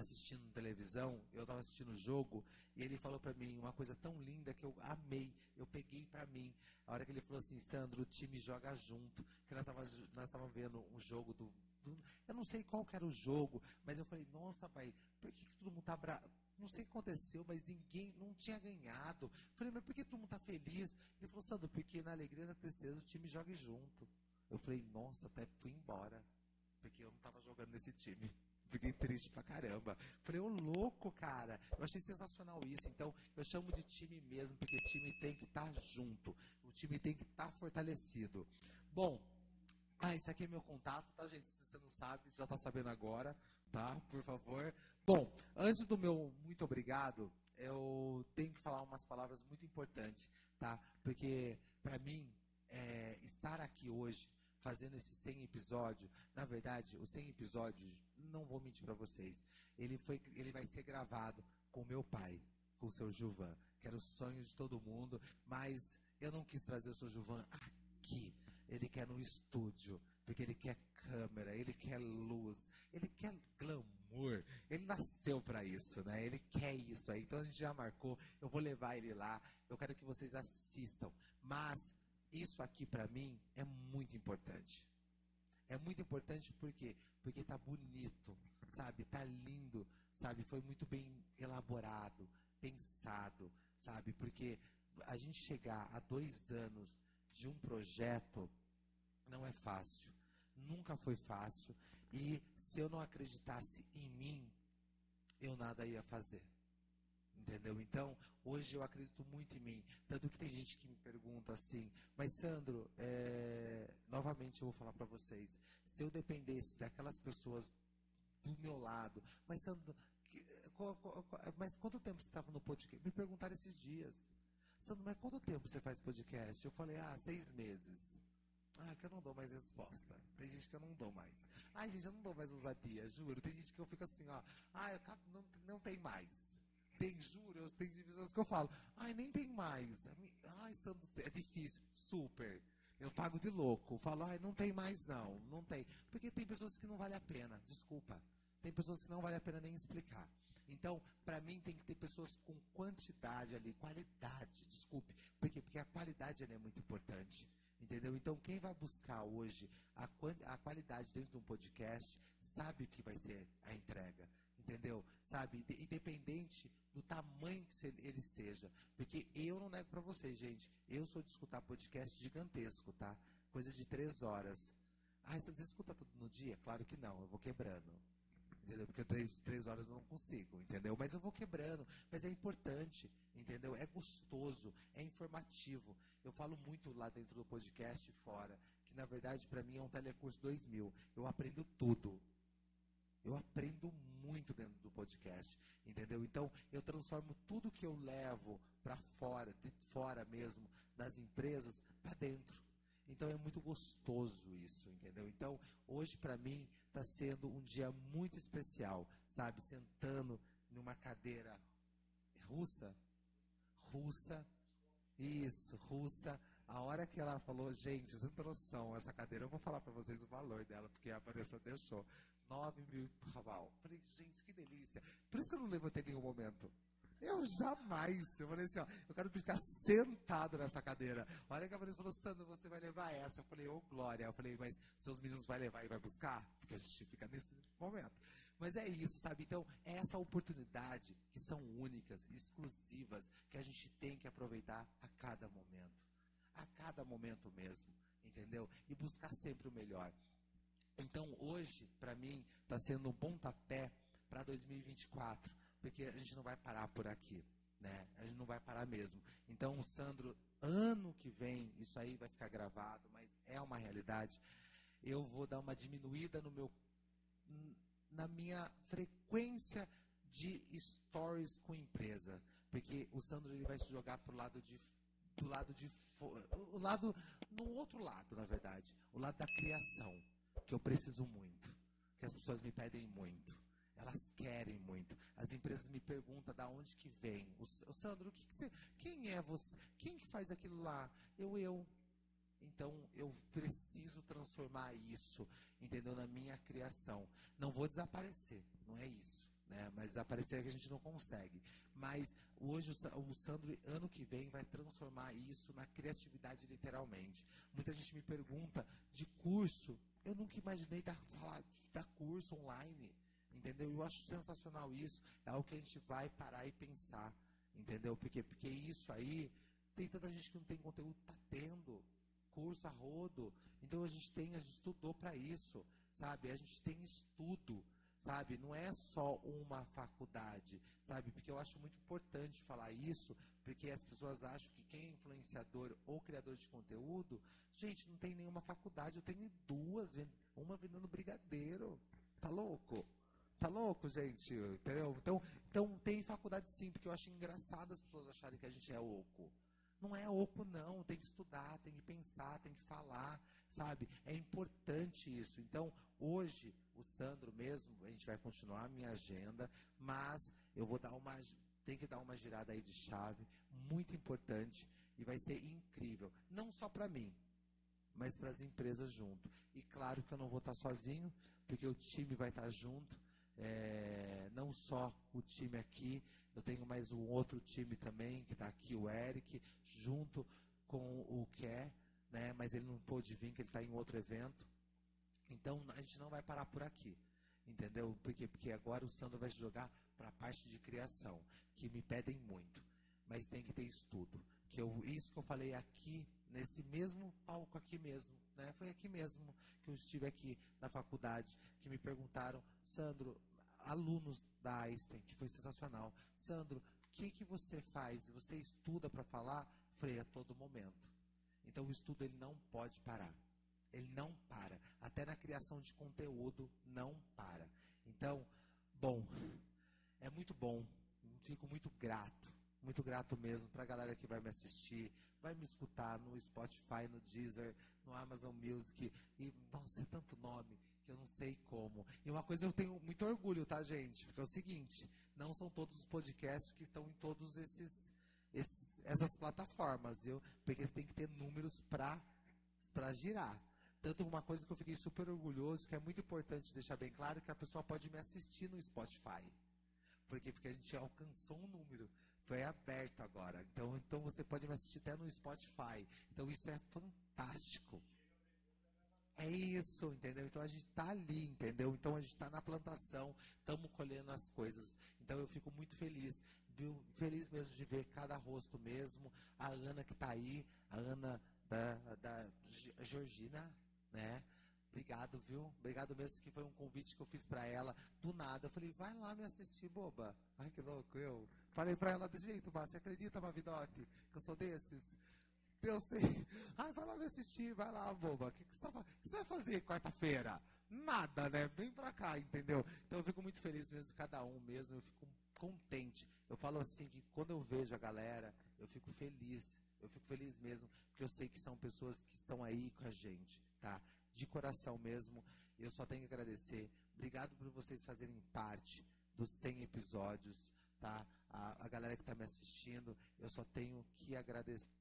assistindo televisão, eu estava assistindo o jogo, e ele falou para mim uma coisa tão linda que eu amei, eu peguei para mim. A hora que ele falou assim, Sandro, o time joga junto, que nós estávamos nós vendo um jogo do, do, Eu não sei qual era o jogo, mas eu falei, nossa, pai, por que, que todo mundo tá bravo? Não sei o que aconteceu, mas ninguém não tinha ganhado. Falei, mas por que todo mundo tá feliz? Ele falou, Sandro, porque na alegria e na tristeza o time joga junto. Eu falei, nossa, até fui embora, porque eu não estava jogando nesse time. Fiquei triste pra caramba. Falei, ô louco, cara. Eu achei sensacional isso. Então, eu chamo de time mesmo, porque time tem que estar tá junto. O time tem que estar tá fortalecido. Bom, ah, esse aqui é meu contato, tá, gente? Se você não sabe, já tá sabendo agora, tá? Por favor. Bom, antes do meu muito obrigado, eu tenho que falar umas palavras muito importantes, tá? Porque, para mim, é, estar aqui hoje fazendo esse 100 episódio. Na verdade, os 100 episódios, não vou mentir para vocês, ele, foi, ele vai ser gravado com meu pai, com o seu Gilvan, que era o sonho de todo mundo, mas eu não quis trazer o seu Gilvan aqui. Ele quer no estúdio, porque ele quer câmera, ele quer luz, ele quer glamour. Ele nasceu para isso, né? Ele quer isso aí. Então a gente já marcou. Eu vou levar ele lá. Eu quero que vocês assistam. Mas isso aqui para mim é muito importante. É muito importante por quê? Porque tá bonito, sabe? Tá lindo, sabe? Foi muito bem elaborado, pensado, sabe? Porque a gente chegar a dois anos de um projeto não é fácil. Nunca foi fácil. E se eu não acreditasse em mim, eu nada ia fazer. Entendeu? Então, hoje eu acredito muito em mim. Tanto que tem gente que me pergunta assim, mas Sandro, é... novamente eu vou falar para vocês, se eu dependesse daquelas pessoas do meu lado, mas Sandro, que, qual, qual, qual, mas quanto tempo você estava no podcast? Me perguntaram esses dias. Sandro, mas quanto tempo você faz podcast? Eu falei, ah, seis meses. Ah, que eu não dou mais resposta. Tem gente que eu não dou mais. Ai, gente, eu não dou mais ousadia, juro. Tem gente que eu fico assim, ó. Ah, eu, não, não tem mais. Tem juros, tem divisões que eu falo, ai, nem tem mais. Ai, Santos, é difícil. Super. Eu pago de louco. Eu falo, ai, não tem mais não, não tem. Porque tem pessoas que não vale a pena, desculpa. Tem pessoas que não vale a pena nem explicar. Então, para mim, tem que ter pessoas com quantidade ali, qualidade, desculpe. Por quê? Porque a qualidade é muito importante. Entendeu? Então, quem vai buscar hoje a, a qualidade dentro de um podcast sabe o que vai ser a entrega entendeu? Sabe? Independente do tamanho que ele seja. Porque eu não nego para vocês, gente. Eu sou de escutar podcast gigantesco, tá? Coisas de três horas. Ah, você escuta tudo no dia? Claro que não, eu vou quebrando. Entendeu? Porque três, três horas eu não consigo, entendeu? Mas eu vou quebrando. Mas é importante, entendeu? É gostoso, é informativo. Eu falo muito lá dentro do podcast e fora, que na verdade para mim é um telecurso 2000. Eu aprendo tudo. Eu aprendo muito dentro do podcast, entendeu? Então, eu transformo tudo que eu levo para fora, de fora mesmo, das empresas, para dentro. Então é muito gostoso isso, entendeu? Então, hoje para mim está sendo um dia muito especial, sabe? Sentando numa cadeira russa, russa, isso, russa. A hora que ela falou, gente, vocês não tem noção, essa cadeira, eu vou falar para vocês o valor dela, porque a Vanessa deixou. 9 mil Raval. Falei, gente, que delícia. Por isso que eu não levantei nenhum momento. Eu jamais. Eu falei assim, ó, eu quero ficar sentado nessa cadeira. A hora que a Vanessa falou, Sandro, você vai levar essa. Eu falei, ô, oh, Glória. Eu falei, mas seus meninos vai levar e vai buscar? Porque a gente fica nesse momento. Mas é isso, sabe? Então, é essa oportunidade que são únicas, exclusivas, que a gente tem que aproveitar a cada momento. A cada momento mesmo, entendeu? E buscar sempre o melhor. Então, hoje, para mim, está sendo um pontapé para 2024 porque a gente não vai parar por aqui, né? A gente não vai parar mesmo. Então, Sandro, ano que vem, isso aí vai ficar gravado, mas é uma realidade. Eu vou dar uma diminuída no meu na minha frequência de stories com empresa, porque o Sandro ele vai se jogar pro lado de do lado de o lado no outro lado, na verdade, o lado da criação, que eu preciso muito, que as pessoas me pedem muito. Elas querem muito. As empresas me perguntam da onde que vem. O, o Sandro, o que, que você, quem é você? Quem que faz aquilo lá? Eu, eu. Então eu preciso transformar isso, entendeu? Na minha criação. Não vou desaparecer, não é isso. Né? Mas desaparecer é que a gente não consegue. Mas hoje o, o Sandro, ano que vem, vai transformar isso na criatividade literalmente. Muita gente me pergunta de curso. Eu nunca imaginei dar, falar, dar curso online. Entendeu? Eu acho sensacional isso. É algo que a gente vai parar e pensar. Entendeu? Porque, porque isso aí, tem tanta gente que não tem conteúdo, tá tendo. Curso a rodo. Então a gente tem, a gente estudou para isso. Sabe? A gente tem estudo. Sabe? Não é só uma faculdade. Sabe? Porque eu acho muito importante falar isso. Porque as pessoas acham que quem é influenciador ou criador de conteúdo, gente, não tem nenhuma faculdade. Eu tenho duas, uma vendendo brigadeiro. Tá louco? Tá louco, gente? Entendeu? Então, então tem faculdade sim, porque eu acho engraçado as pessoas acharem que a gente é oco. Não é oco, não. Tem que estudar, tem que pensar, tem que falar, sabe? É importante isso. Então, hoje, o Sandro mesmo, a gente vai continuar a minha agenda, mas eu vou dar uma. Tem que dar uma girada aí de chave, muito importante, e vai ser incrível. Não só para mim, mas para as empresas junto. E claro que eu não vou estar sozinho, porque o time vai estar junto é, não só o time aqui, eu tenho mais um outro time também, que está aqui, o Eric, junto com o Ké, né, mas ele não pôde vir, que ele está em outro evento. Então a gente não vai parar por aqui, entendeu? Porque, porque agora o Sandro vai jogar para a parte de criação, que me pedem muito, mas tem que ter estudo. Que eu, isso que eu falei aqui, nesse mesmo palco aqui mesmo, né? Foi aqui mesmo que eu estive aqui na faculdade, que me perguntaram, Sandro, alunos da Einstein, que foi sensacional. Sandro, o que, que você faz? Você estuda para falar? Falei, a todo momento. Então o estudo ele não pode parar. Ele não para. Até na criação de conteúdo não para. Então, bom, é muito bom. Fico muito grato, muito grato mesmo para a galera que vai me assistir, vai me escutar no Spotify, no Deezer, no Amazon Music. E, nossa, é tanto nome que eu não sei como. E uma coisa eu tenho muito orgulho, tá, gente? Porque é o seguinte, não são todos os podcasts que estão em todos esses, essas plataformas, viu? Porque tem que ter números para para girar. Tanto uma coisa que eu fiquei super orgulhoso, que é muito importante deixar bem claro, que a pessoa pode me assistir no Spotify. Porque, porque a gente alcançou um número. Foi aberto agora. Então, então você pode me assistir até no Spotify. Então isso é fantástico. É isso, entendeu? Então a gente está ali, entendeu? Então a gente está na plantação, estamos colhendo as coisas. Então eu fico muito feliz, viu? Feliz mesmo de ver cada rosto mesmo. A Ana que está aí, a Ana da, da Georgina, né? Obrigado, viu? Obrigado mesmo que foi um convite que eu fiz para ela do nada. Eu falei, vai lá me assistir, boba. Ai, que louco, eu. Falei para ela desse jeito, você acredita, Mavidote, que eu sou desses? Eu sei. Ai, vai lá me assistir, vai lá, boba. O que, que, você, tá, que você vai fazer quarta-feira? Nada, né? Vem pra cá, entendeu? Então eu fico muito feliz mesmo, cada um mesmo, eu fico contente. Eu falo assim que quando eu vejo a galera, eu fico feliz Eu fico feliz mesmo, porque eu sei que são pessoas que estão aí com a gente, tá? De coração mesmo. Eu só tenho que agradecer. Obrigado por vocês fazerem parte dos 100 episódios, tá? A, a galera que está me assistindo, eu só tenho que agradecer.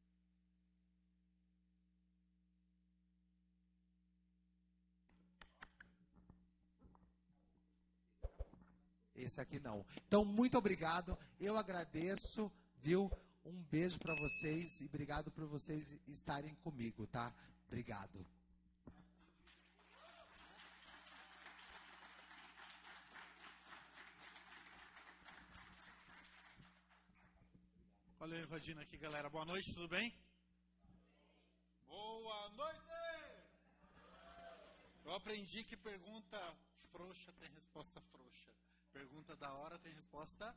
Esse aqui não. Então, muito obrigado. Eu agradeço, viu? Um beijo para vocês e obrigado por vocês estarem comigo, tá? Obrigado. Olha eu aqui, galera. Boa noite, tudo bem? Boa noite! Eu aprendi que pergunta frouxa tem resposta frouxa. Pergunta da hora tem resposta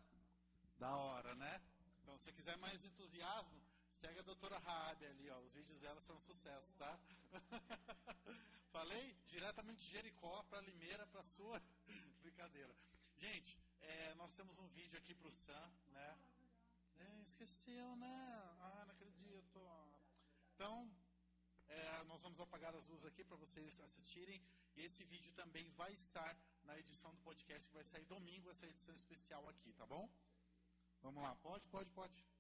da hora, né? Então, se quiser mais entusiasmo, segue a doutora Raab ali, ó. Os vídeos dela são um sucesso, tá? Falei? Diretamente de Jericó para Limeira, para sua brincadeira. Gente, é, nós temos um vídeo aqui pro Sam, né? É, esqueceu, né? Ah, não acredito. Então, é, nós vamos apagar as luzes aqui para vocês assistirem. E esse vídeo também vai estar na edição do podcast que vai sair domingo, essa edição especial aqui, tá bom? Vamos lá, pode, pode, pode.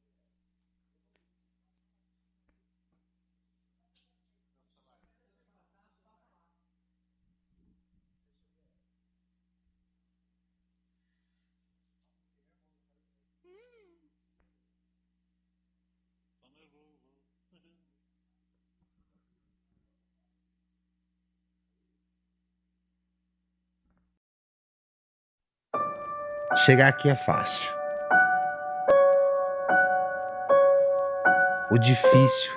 Chegar aqui é fácil. O difícil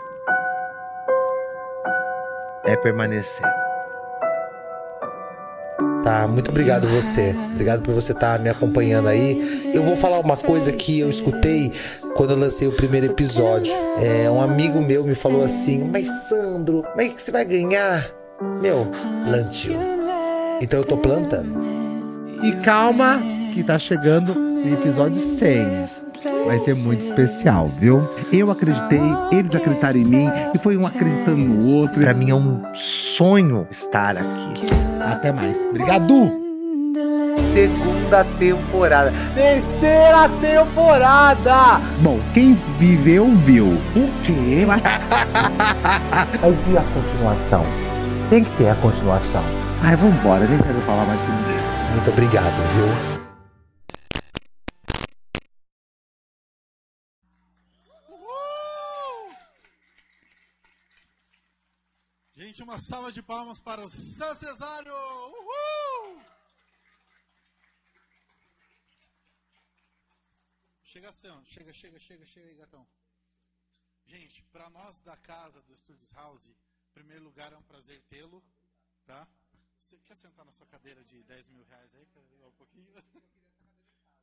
é permanecer. Tá, muito obrigado você. Obrigado por você estar tá me acompanhando aí. Eu vou falar uma coisa que eu escutei quando eu lancei o primeiro episódio. É, um amigo meu me falou assim: Mas Sandro, como é que você vai ganhar? Meu, plantio. Então eu tô plantando. E calma, que tá chegando o episódio 100. Vai ser muito especial, viu? Eu acreditei, eles acreditaram em mim e foi um acreditando no outro. Pra mim é um sonho estar aqui. Até mais. Obrigado! Segunda temporada. Terceira temporada! Bom, quem viveu, viu. O quê? Mas e a continuação? Tem que ter a continuação. Ai, vambora, nem quero falar mais com ninguém. Muito obrigado, viu? Uma salva de palmas para o San Cesário! Uhul! Chega, assim, chega, chega, chega, chega aí, gatão. Gente, para nós da casa do Studios House, em primeiro lugar é um prazer tê-lo, tá? Você quer sentar na sua cadeira de 10 mil reais aí? Quer um pouquinho?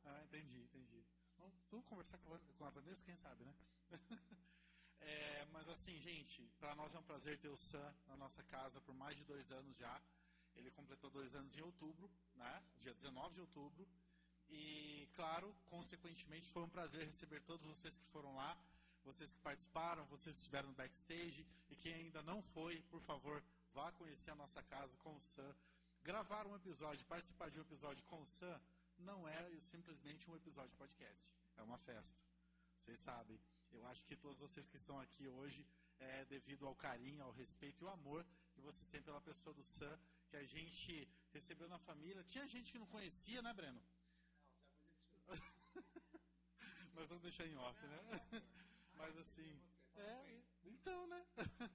ah, entendi, entendi. Vamos, vamos conversar com a Vanessa, quem sabe, né? É, mas assim, gente, para nós é um prazer ter o Sam na nossa casa por mais de dois anos já. Ele completou dois anos em outubro, né? Dia 19 de outubro. E, claro, consequentemente, foi um prazer receber todos vocês que foram lá, vocês que participaram, vocês que estiveram no backstage. E quem ainda não foi, por favor, vá conhecer a nossa casa com o Sam. Gravar um episódio, participar de um episódio com o Sam, não é simplesmente um episódio de podcast. É uma festa. Vocês sabem. Eu acho que todos vocês que estão aqui hoje, é devido ao carinho, ao respeito e ao amor que vocês têm pela pessoa do Sam, que a gente recebeu na família. Tinha gente que não conhecia, né, Breno? Não, já Mas vamos deixar em off, né? Mas assim, é, então, né?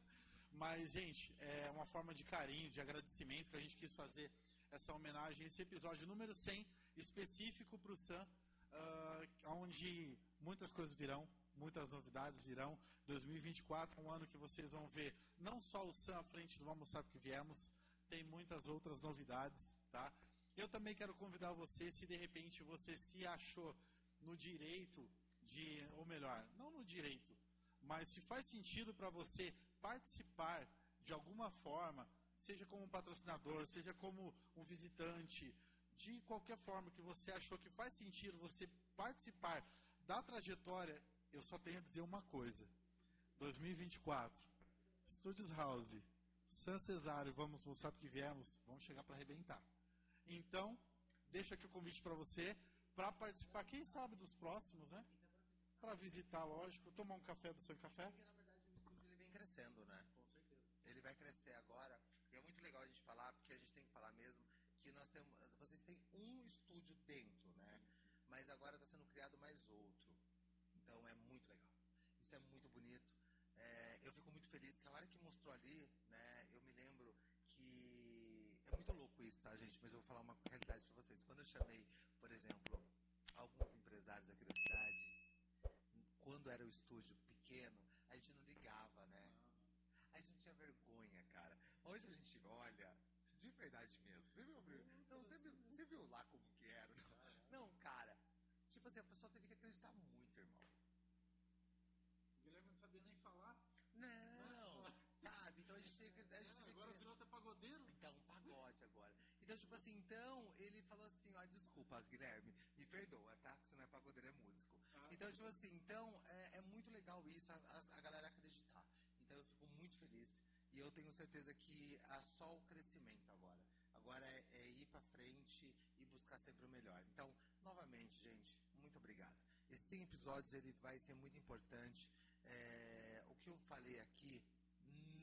Mas, gente, é uma forma de carinho, de agradecimento que a gente quis fazer essa homenagem, esse episódio número 100, específico para o Sam, uh, onde muitas coisas virão, muitas novidades virão. 2024 um ano que vocês vão ver não só o Sam à frente do Vamos Sabe Que Viemos, tem muitas outras novidades, tá? Eu também quero convidar você, se de repente você se achou no direito de, ou melhor, não no direito, mas se faz sentido para você participar de alguma forma, seja como um patrocinador, seja como um visitante, de qualquer forma que você achou que faz sentido você participar da trajetória eu só tenho a dizer uma coisa. 2024. Studios House, San Cesário, vamos mostrar porque viemos, vamos chegar para arrebentar. Então, deixa aqui o convite para você, para participar, quem sabe, dos próximos, né? Para visitar, lógico, tomar um café do seu café. Porque, na verdade, o estúdio ele vem crescendo, né? Com certeza. Ele vai crescer agora. E é muito legal a gente falar, porque a gente tem que falar mesmo que nós temos. Vocês têm um estúdio dentro, né? Mas agora está sendo criado mais outro. Então é muito legal. Isso é muito bonito. É, eu fico muito feliz que a hora que mostrou ali, né? Eu me lembro que. É muito louco isso, tá, gente? Mas eu vou falar uma realidade para vocês. Quando eu chamei, por exemplo, alguns empresários aqui da cidade, quando era o estúdio pequeno, a gente não ligava, né? A gente não tinha vergonha, cara. Hoje a gente olha, de verdade mesmo. Você viu, não, você viu, você viu lá como que era? Não, cara. Tipo assim, a pessoa teve que acreditar muito, irmão. O Guilherme não sabia nem falar. Não, sabe? Então a gente tem que. A gente É, teve agora que- virou até pagodeiro. Então, pagode agora. Então, tipo assim, então, ele falou assim, ó, desculpa, Guilherme, me perdoa, tá? Que você não é pagodeiro, é músico. Ah. Então, tipo assim, então, é, é muito legal isso, a, a- a galera acreditar. Então, eu fico muito feliz. E eu tenho certeza que há só o crescimento agora. Agora é, é ir pra frente e buscar sempre o melhor. Então, novamente, gente, muito obrigado. Esses 100 episódios, ele vai ser muito importante. É, o que eu falei aqui,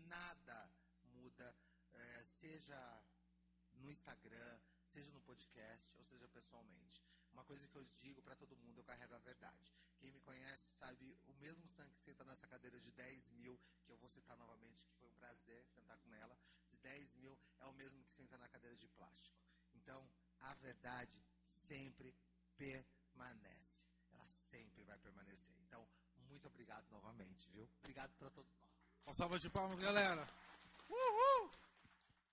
nada muda, é, seja no Instagram, seja no podcast, ou seja pessoalmente. Uma coisa que eu digo pra todo mundo, eu carrego a verdade. Quem me conhece sabe, o mesmo sangue que senta nessa cadeira de 10 mil, que eu vou citar novamente, que foi um prazer sentar com ela, de 10 mil, é o mesmo que senta na cadeira de plástico. Então, a verdade sempre permanece. Ela sempre vai permanecer. Então, muito obrigado novamente, viu? Obrigado para todos nós. Uma salva de palmas, galera. Uhul!